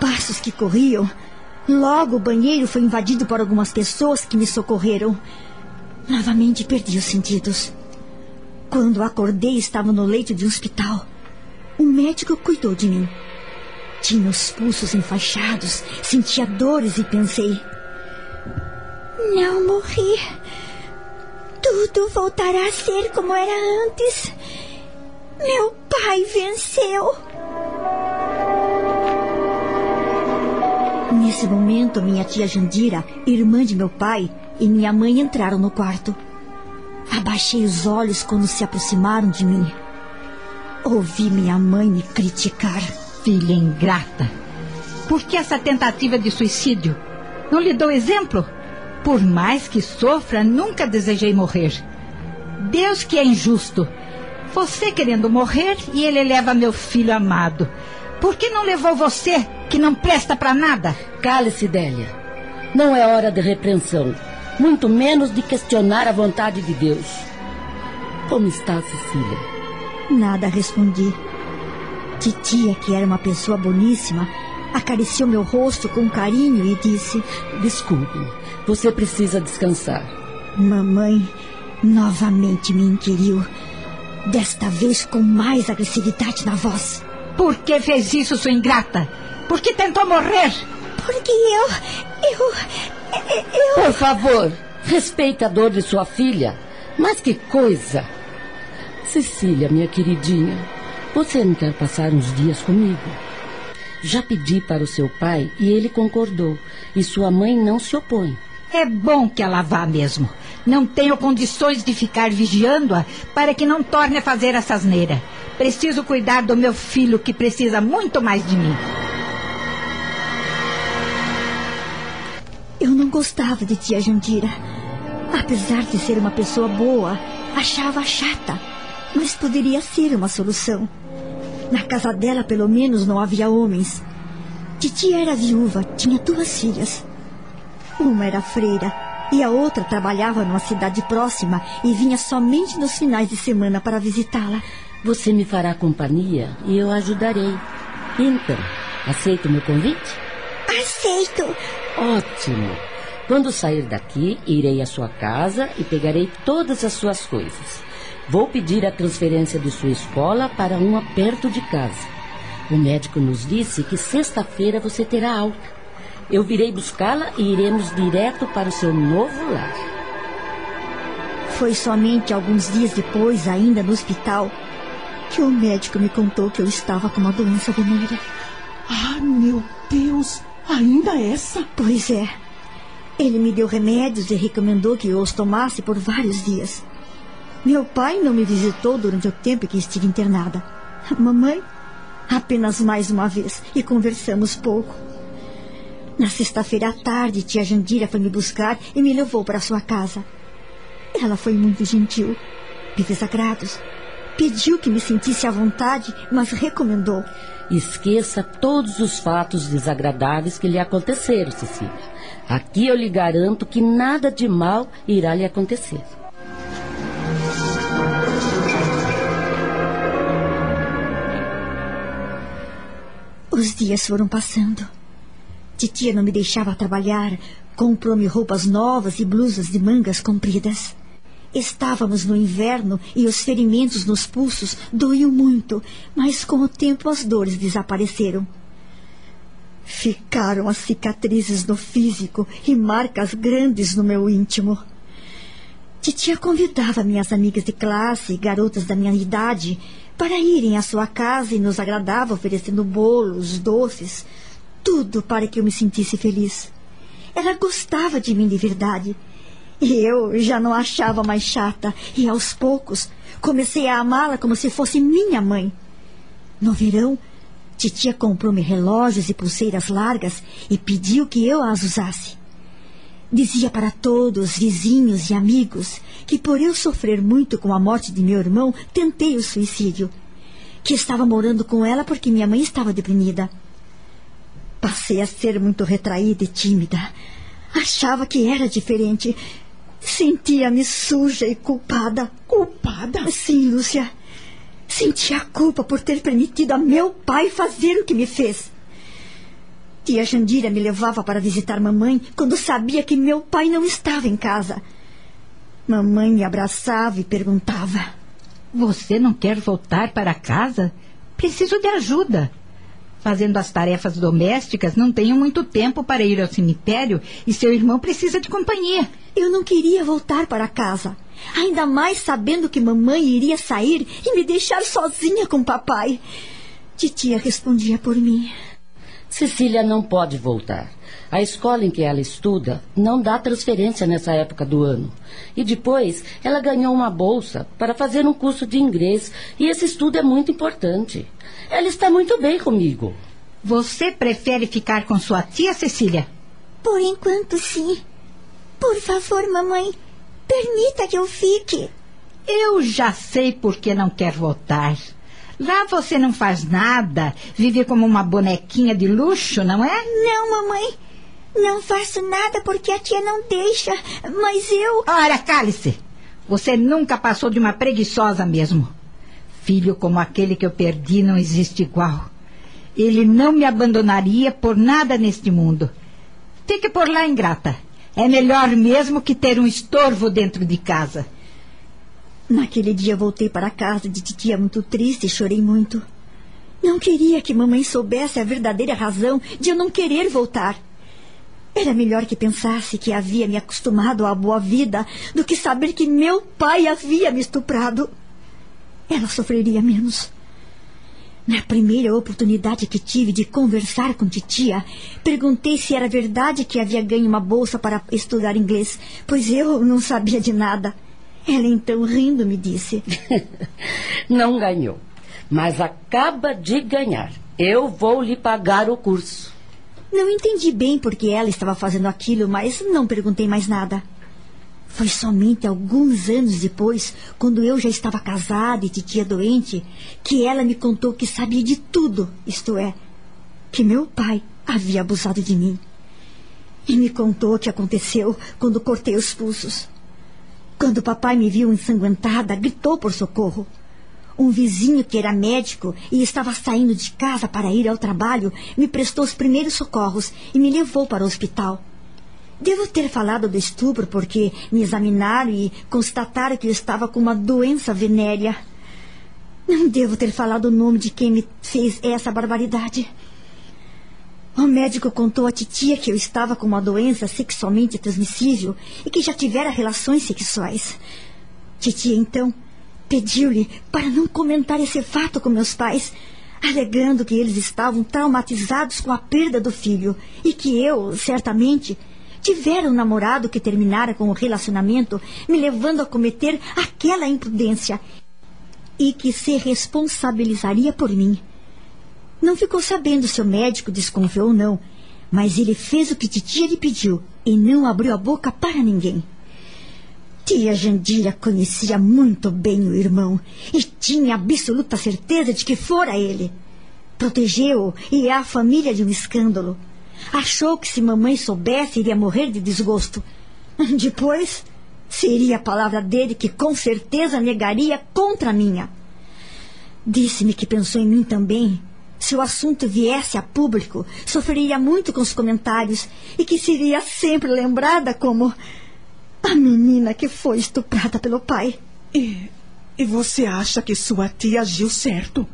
passos que corriam, logo o banheiro foi invadido por algumas pessoas que me socorreram. Novamente perdi os sentidos. Quando acordei, estava no leito de um hospital. O médico cuidou de mim. Tinha os pulsos enfaixados, sentia dores e pensei: Não morri. Tudo voltará a ser como era antes. Meu pai venceu. Nesse momento, minha tia Jandira, irmã de meu pai, e minha mãe entraram no quarto. Abaixei os olhos quando se aproximaram de mim. Ouvi minha mãe me criticar. Filha ingrata, por que essa tentativa de suicídio? Não lhe dou exemplo? Por mais que sofra, nunca desejei morrer. Deus que é injusto. Você querendo morrer e ele leva meu filho amado. Por que não levou você, que não presta para nada? Cale-se, Délia. Não é hora de repreensão, muito menos de questionar a vontade de Deus. Como está, Cecília? Nada respondi. Titia, que era uma pessoa boníssima, acariciou meu rosto com carinho e disse: Desculpe, você precisa descansar. Mamãe novamente me inquiriu, desta vez com mais agressividade na voz. Por que fez isso, sua ingrata? Por que tentou morrer? Porque eu. Eu. Eu. Por favor, respeite a dor de sua filha. Mas que coisa! Cecília, minha queridinha, você não quer passar uns dias comigo? Já pedi para o seu pai e ele concordou. E sua mãe não se opõe. É bom que ela vá mesmo. Não tenho condições de ficar vigiando-a para que não torne a fazer essa asneira. Preciso cuidar do meu filho que precisa muito mais de mim. Eu não gostava de tia Jandira. Apesar de ser uma pessoa boa, achava chata. Mas poderia ser uma solução. Na casa dela, pelo menos, não havia homens. Titia era viúva, tinha duas filhas. Uma era freira e a outra trabalhava numa cidade próxima e vinha somente nos finais de semana para visitá-la. Você me fará companhia e eu ajudarei. Então, aceita o meu convite? Aceito. Ótimo. Quando sair daqui, irei à sua casa e pegarei todas as suas coisas. Vou pedir a transferência de sua escola para uma perto de casa. O médico nos disse que sexta-feira você terá alta. Eu virei buscá-la e iremos direto para o seu novo lar. Foi somente alguns dias depois, ainda no hospital, que o médico me contou que eu estava com uma doença venérea. Ah, meu Deus! Ainda essa? Pois é. Ele me deu remédios e recomendou que eu os tomasse por vários dias. Meu pai não me visitou durante o tempo que estive internada. Mamãe, apenas mais uma vez e conversamos pouco. Na sexta-feira à tarde, tia Jandira foi me buscar e me levou para sua casa. Ela foi muito gentil, me fez agrados, pediu que me sentisse à vontade, mas recomendou. Esqueça todos os fatos desagradáveis que lhe aconteceram, Cecília. Aqui eu lhe garanto que nada de mal irá lhe acontecer. Os dias foram passando. Titia não me deixava trabalhar. Comprou-me roupas novas e blusas de mangas compridas. Estávamos no inverno e os ferimentos nos pulsos doíam muito, mas com o tempo as dores desapareceram. Ficaram as cicatrizes no físico e marcas grandes no meu íntimo. Titia convidava minhas amigas de classe garotas da minha idade para irem à sua casa e nos agradava oferecendo bolos, doces, tudo para que eu me sentisse feliz. Ela gostava de mim de verdade. E eu já não achava mais chata, e aos poucos comecei a amá-la como se fosse minha mãe. No verão, titia comprou-me relógios e pulseiras largas e pediu que eu as usasse. Dizia para todos, vizinhos e amigos, que por eu sofrer muito com a morte de meu irmão, tentei o suicídio. Que estava morando com ela porque minha mãe estava deprimida. Passei a ser muito retraída e tímida. Achava que era diferente. Sentia-me suja e culpada. Culpada? Sim, Lúcia. Sentia culpa por ter permitido a meu pai fazer o que me fez. Tia Jandira me levava para visitar mamãe quando sabia que meu pai não estava em casa. Mamãe me abraçava e perguntava: Você não quer voltar para casa? Preciso de ajuda. Fazendo as tarefas domésticas, não tenho muito tempo para ir ao cemitério e seu irmão precisa de companhia. Eu não queria voltar para casa. Ainda mais sabendo que mamãe iria sair e me deixar sozinha com papai. Titia respondia por mim. Cecília não pode voltar. A escola em que ela estuda não dá transferência nessa época do ano. E depois ela ganhou uma bolsa para fazer um curso de inglês e esse estudo é muito importante. Ela está muito bem comigo. Você prefere ficar com sua tia, Cecília? Por enquanto, sim. Por favor, mamãe, permita que eu fique. Eu já sei por que não quer voltar. Lá você não faz nada, vive como uma bonequinha de luxo, não é? Não, mamãe. Não faço nada porque a tia não deixa, mas eu. Ora, cale-se! Você nunca passou de uma preguiçosa mesmo. Filho como aquele que eu perdi não existe igual. Ele não me abandonaria por nada neste mundo. Fique por lá, ingrata. É melhor mesmo que ter um estorvo dentro de casa. Naquele dia voltei para casa de titia muito triste e chorei muito. Não queria que mamãe soubesse a verdadeira razão de eu não querer voltar. Era melhor que pensasse que havia me acostumado à boa vida do que saber que meu pai havia me estuprado. Ela sofreria menos. Na primeira oportunidade que tive de conversar com titia, perguntei se era verdade que havia ganho uma bolsa para estudar inglês, pois eu não sabia de nada. Ela então, rindo, me disse: Não ganhou, mas acaba de ganhar. Eu vou lhe pagar o curso. Não entendi bem por que ela estava fazendo aquilo, mas não perguntei mais nada. Foi somente alguns anos depois, quando eu já estava casada e titia doente, que ela me contou que sabia de tudo, isto é, que meu pai havia abusado de mim. E me contou o que aconteceu quando cortei os pulsos. Quando papai me viu ensanguentada, gritou por socorro. Um vizinho que era médico e estava saindo de casa para ir ao trabalho me prestou os primeiros socorros e me levou para o hospital. Devo ter falado do estupro porque me examinaram e constataram que eu estava com uma doença venérea. Não devo ter falado o nome de quem me fez essa barbaridade. O médico contou à titia que eu estava com uma doença sexualmente transmissível e que já tivera relações sexuais. Titia, então, pediu-lhe para não comentar esse fato com meus pais, alegando que eles estavam traumatizados com a perda do filho e que eu, certamente, tivera um namorado que terminara com o relacionamento, me levando a cometer aquela imprudência e que se responsabilizaria por mim. Não ficou sabendo se o médico desconfiou ou não, mas ele fez o que titia lhe pediu e não abriu a boca para ninguém. Tia Jandira conhecia muito bem o irmão e tinha absoluta certeza de que fora ele. Protegeu-o e a família de um escândalo. Achou que se mamãe soubesse iria morrer de desgosto. Depois, seria a palavra dele que com certeza negaria contra a minha. Disse-me que pensou em mim também se o assunto viesse a público, sofreria muito com os comentários e que seria sempre lembrada como a menina que foi estuprada pelo pai. E, e você acha que sua tia agiu certo?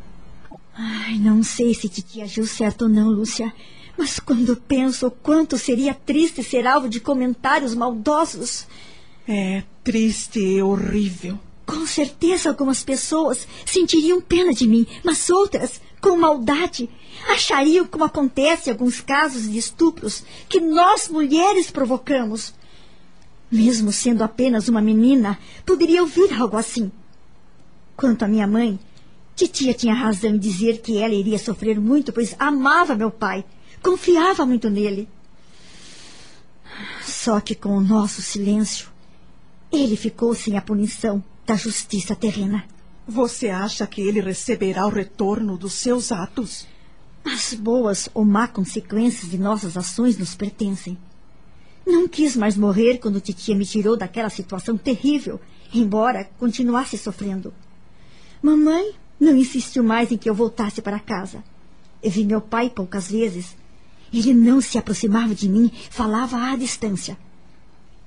Ai, não sei se titia agiu certo ou não, Lúcia. Mas quando penso o quanto seria triste ser alvo de comentários maldosos. É triste e horrível. Com certeza algumas pessoas sentiriam pena de mim, mas outras com maldade, achariam, como acontece em alguns casos de estupros, que nós mulheres provocamos. Mesmo sendo apenas uma menina, poderia ouvir algo assim. Quanto à minha mãe, titia tinha razão em dizer que ela iria sofrer muito, pois amava meu pai, confiava muito nele. Só que com o nosso silêncio, ele ficou sem a punição da justiça terrena. Você acha que ele receberá o retorno dos seus atos? As boas ou má consequências de nossas ações nos pertencem. Não quis mais morrer quando titia me tirou daquela situação terrível, embora continuasse sofrendo. Mamãe não insistiu mais em que eu voltasse para casa. Eu vi meu pai poucas vezes. Ele não se aproximava de mim, falava à distância.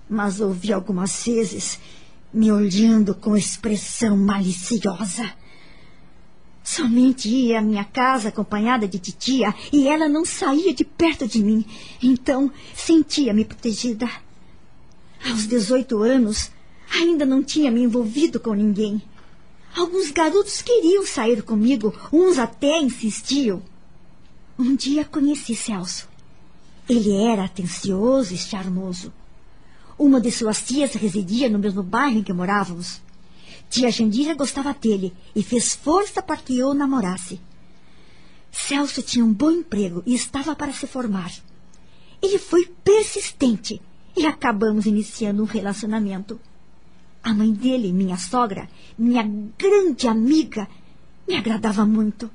Mas ouvi algumas vezes me olhando com expressão maliciosa. Somente ia à minha casa acompanhada de titia e ela não saía de perto de mim. Então sentia-me protegida. Aos 18 anos, ainda não tinha me envolvido com ninguém. Alguns garotos queriam sair comigo, uns até insistiam. Um dia conheci Celso. Ele era atencioso e charmoso. Uma de suas tias residia no mesmo bairro em que morávamos. Tia Jandira gostava dele e fez força para que eu o namorasse. Celso tinha um bom emprego e estava para se formar. Ele foi persistente e acabamos iniciando um relacionamento. A mãe dele, minha sogra, minha grande amiga, me agradava muito.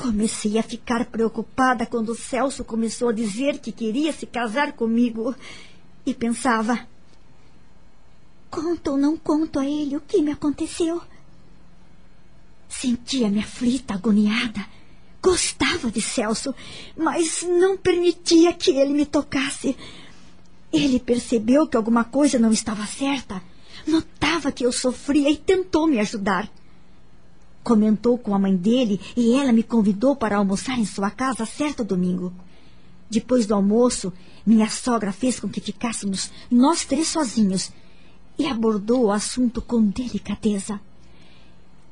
Comecei a ficar preocupada quando Celso começou a dizer que queria se casar comigo. E pensava: conto ou não conto a ele o que me aconteceu? Sentia-me aflita, agoniada. Gostava de Celso, mas não permitia que ele me tocasse. Ele percebeu que alguma coisa não estava certa. Notava que eu sofria e tentou me ajudar. Comentou com a mãe dele e ela me convidou para almoçar em sua casa certo domingo. Depois do almoço, minha sogra fez com que ficássemos nós três sozinhos e abordou o assunto com delicadeza.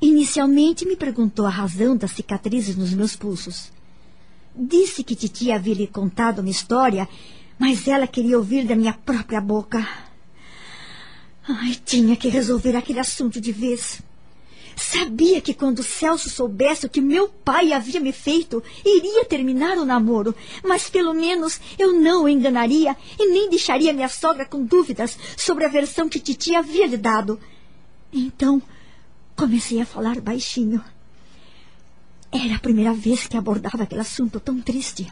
Inicialmente me perguntou a razão das cicatrizes nos meus pulsos. Disse que titia havia lhe contado uma história, mas ela queria ouvir da minha própria boca. Ai, tinha que resolver aquele assunto de vez. Sabia que quando Celso soubesse o que meu pai havia me feito, iria terminar o namoro, mas pelo menos eu não o enganaria e nem deixaria minha sogra com dúvidas sobre a versão que Titi havia lhe dado. Então, comecei a falar baixinho. Era a primeira vez que abordava aquele assunto tão triste.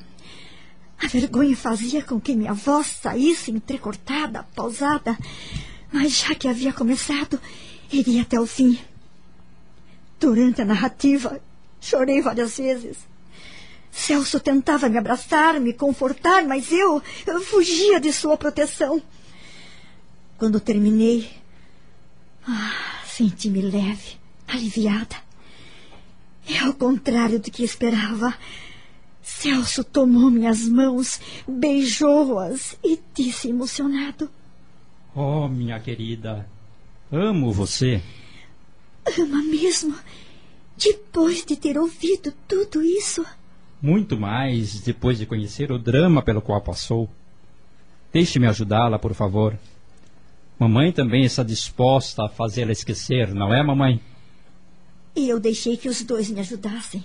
A vergonha fazia com que minha voz saísse entrecortada, pausada, mas já que havia começado, iria até o fim. Durante a narrativa, chorei várias vezes. Celso tentava me abraçar, me confortar, mas eu, eu fugia de sua proteção. Quando terminei, ah, senti-me leve, aliviada. É ao contrário do que esperava. Celso tomou minhas mãos, beijou-as e disse emocionado: Oh, minha querida, amo você. Ama mesmo? Depois de ter ouvido tudo isso? Muito mais depois de conhecer o drama pelo qual passou. Deixe-me ajudá-la, por favor. Mamãe também está disposta a fazê-la esquecer, não é, mamãe? Eu deixei que os dois me ajudassem.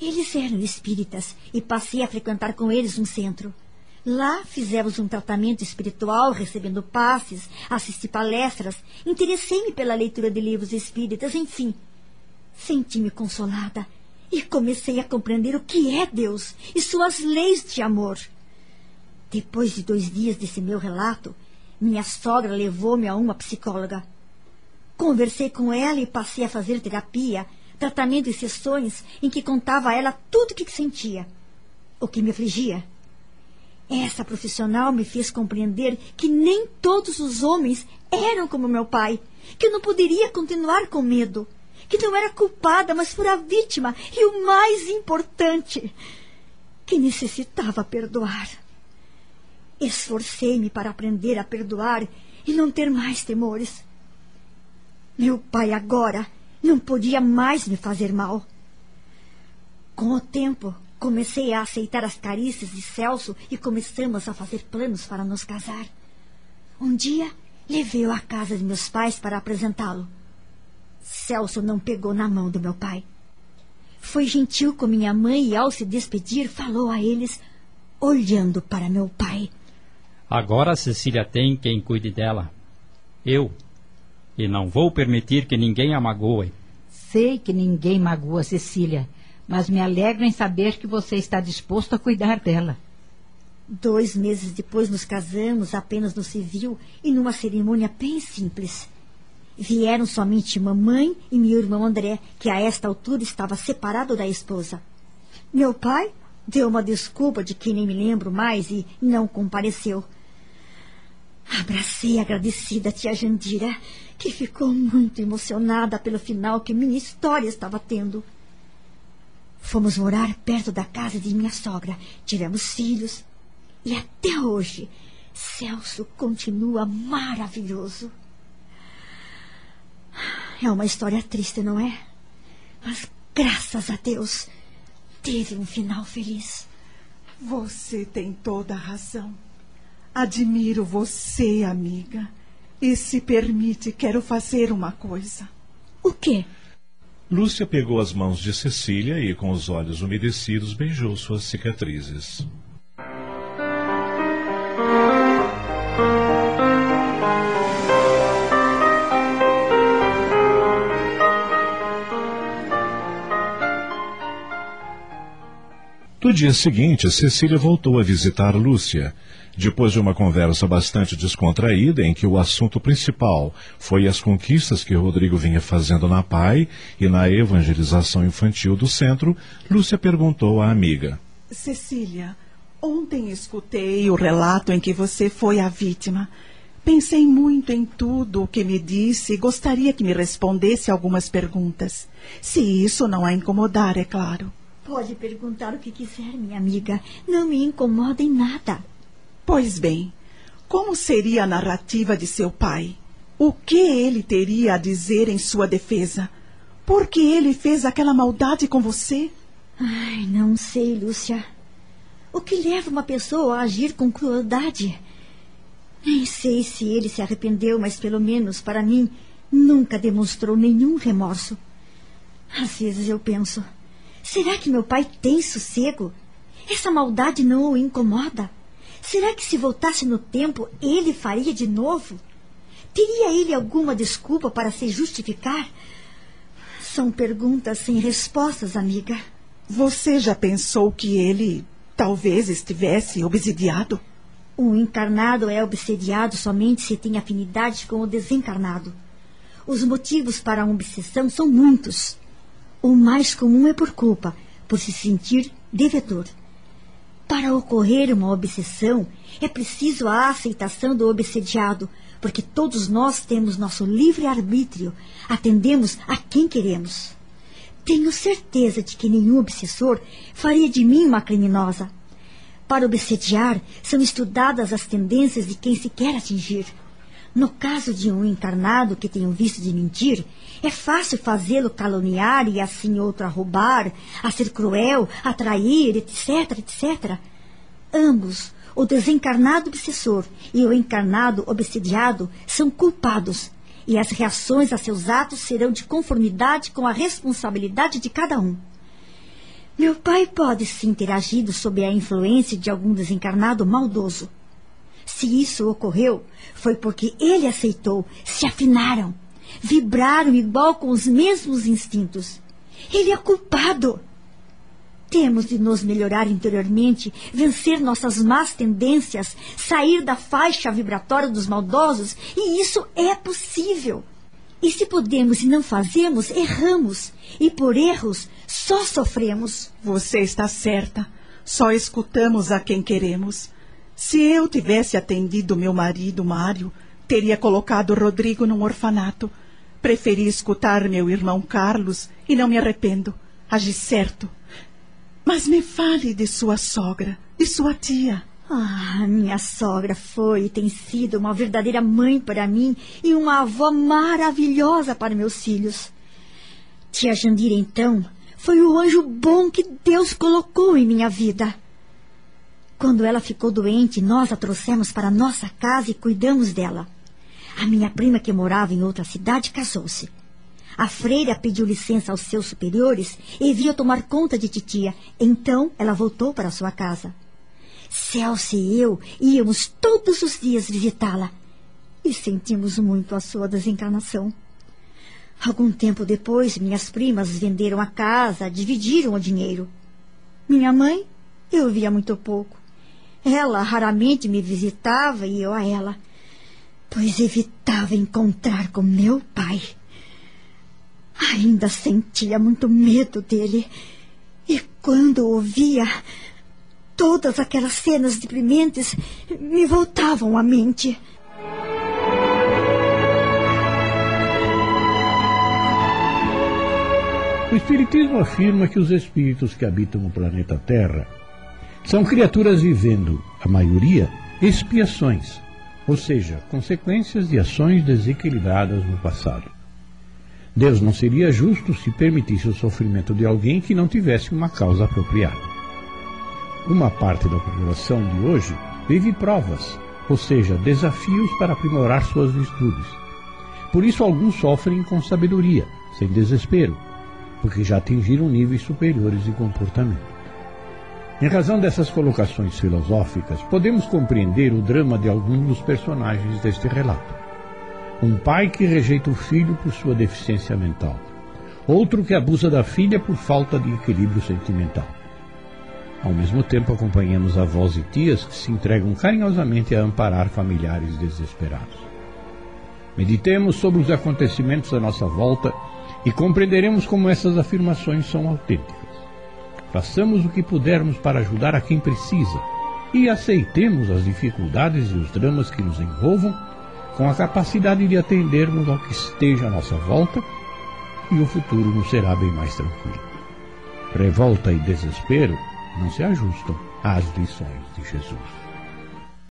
Eles eram espíritas e passei a frequentar com eles um centro. Lá fizemos um tratamento espiritual, recebendo passes, assisti palestras, interessei-me pela leitura de livros espíritas, enfim. Senti-me consolada e comecei a compreender o que é Deus e suas leis de amor. Depois de dois dias desse meu relato, minha sogra levou-me a uma psicóloga. Conversei com ela e passei a fazer terapia, tratamento e sessões em que contava a ela tudo o que sentia, o que me afligia essa profissional me fez compreender que nem todos os homens eram como meu pai, que eu não poderia continuar com medo, que não era culpada, mas fora vítima e o mais importante, que necessitava perdoar. Esforcei-me para aprender a perdoar e não ter mais temores. Meu pai agora não podia mais me fazer mal. Com o tempo, Comecei a aceitar as carícias de Celso e começamos a fazer planos para nos casar. Um dia, levei-o à casa de meus pais para apresentá-lo. Celso não pegou na mão do meu pai. Foi gentil com minha mãe e, ao se despedir, falou a eles, olhando para meu pai. Agora a Cecília tem quem cuide dela. Eu. E não vou permitir que ninguém a magoe. Sei que ninguém magoa Cecília mas me alegro em saber que você está disposto a cuidar dela. Dois meses depois nos casamos, apenas no civil e numa cerimônia bem simples. Vieram somente mamãe e meu irmão André, que a esta altura estava separado da esposa. Meu pai deu uma desculpa de que nem me lembro mais e não compareceu. Abracei agradecida a tia Jandira, que ficou muito emocionada pelo final que minha história estava tendo. Fomos morar perto da casa de minha sogra, tivemos filhos e até hoje Celso continua maravilhoso. É uma história triste, não é? Mas graças a Deus teve um final feliz. Você tem toda a razão. Admiro você, amiga. E se permite, quero fazer uma coisa. O quê? Lúcia pegou as mãos de Cecília e, com os olhos umedecidos, beijou suas cicatrizes. No dia seguinte, Cecília voltou a visitar Lúcia. Depois de uma conversa bastante descontraída, em que o assunto principal foi as conquistas que Rodrigo vinha fazendo na PAI e na evangelização infantil do centro, Lúcia perguntou à amiga: Cecília, ontem escutei o relato em que você foi a vítima. Pensei muito em tudo o que me disse e gostaria que me respondesse algumas perguntas. Se isso não a incomodar, é claro. Pode perguntar o que quiser, minha amiga. Não me incomoda em nada. Pois bem, como seria a narrativa de seu pai? O que ele teria a dizer em sua defesa? Por que ele fez aquela maldade com você? Ai, não sei, Lúcia. O que leva uma pessoa a agir com crueldade? Nem sei se ele se arrependeu, mas pelo menos para mim nunca demonstrou nenhum remorso. Às vezes eu penso, Será que meu pai tem sossego? Essa maldade não o incomoda? Será que se voltasse no tempo ele faria de novo? Teria ele alguma desculpa para se justificar? São perguntas sem respostas, amiga. Você já pensou que ele talvez estivesse obsidiado? O encarnado é obsediado somente se tem afinidade com o desencarnado. Os motivos para a obsessão são muitos. O mais comum é por culpa, por se sentir devedor. Para ocorrer uma obsessão, é preciso a aceitação do obsediado, porque todos nós temos nosso livre-arbítrio, atendemos a quem queremos. Tenho certeza de que nenhum obsessor faria de mim uma criminosa. Para obsediar, são estudadas as tendências de quem se quer atingir. No caso de um encarnado que tem o vício de mentir, é fácil fazê-lo caluniar e assim outro a roubar, a ser cruel, a trair, etc, etc. Ambos, o desencarnado obsessor e o encarnado obsediado, são culpados, e as reações a seus atos serão de conformidade com a responsabilidade de cada um. Meu pai pode sim ter agido sob a influência de algum desencarnado maldoso. Se isso ocorreu, foi porque ele aceitou, se afinaram, vibraram igual com os mesmos instintos. Ele é culpado. Temos de nos melhorar interiormente, vencer nossas más tendências, sair da faixa vibratória dos maldosos, e isso é possível. E se podemos e não fazemos, erramos. E por erros, só sofremos. Você está certa. Só escutamos a quem queremos. Se eu tivesse atendido meu marido, Mário, teria colocado Rodrigo num orfanato. Preferi escutar meu irmão Carlos e não me arrependo. Agi certo. Mas me fale de sua sogra, de sua tia. Ah, minha sogra foi e tem sido uma verdadeira mãe para mim e uma avó maravilhosa para meus filhos. Tia Jandira, então, foi o anjo bom que Deus colocou em minha vida. Quando ela ficou doente, nós a trouxemos para nossa casa e cuidamos dela. A minha prima, que morava em outra cidade, casou-se. A freira pediu licença aos seus superiores e veio tomar conta de titia. Então ela voltou para sua casa. Celso e eu íamos todos os dias visitá-la e sentimos muito a sua desencarnação. Algum tempo depois, minhas primas venderam a casa, dividiram o dinheiro. Minha mãe, eu via muito pouco. Ela raramente me visitava e eu a ela, pois evitava encontrar com meu pai. Ainda sentia muito medo dele. E quando ouvia, todas aquelas cenas deprimentes me voltavam à mente. O Espiritismo afirma que os espíritos que habitam o planeta Terra são criaturas vivendo, a maioria, expiações, ou seja, consequências de ações desequilibradas no passado. Deus não seria justo se permitisse o sofrimento de alguém que não tivesse uma causa apropriada. Uma parte da população de hoje vive provas, ou seja, desafios para aprimorar suas virtudes. Por isso, alguns sofrem com sabedoria, sem desespero, porque já atingiram níveis superiores de comportamento. Em razão dessas colocações filosóficas, podemos compreender o drama de alguns dos personagens deste relato. Um pai que rejeita o filho por sua deficiência mental. Outro que abusa da filha por falta de equilíbrio sentimental. Ao mesmo tempo, acompanhamos avós e tias que se entregam carinhosamente a amparar familiares desesperados. Meditemos sobre os acontecimentos à nossa volta e compreenderemos como essas afirmações são autênticas. Façamos o que pudermos para ajudar a quem precisa e aceitemos as dificuldades e os dramas que nos envolvam com a capacidade de atendermos ao que esteja à nossa volta e o futuro nos será bem mais tranquilo. Revolta e desespero não se ajustam às lições de Jesus.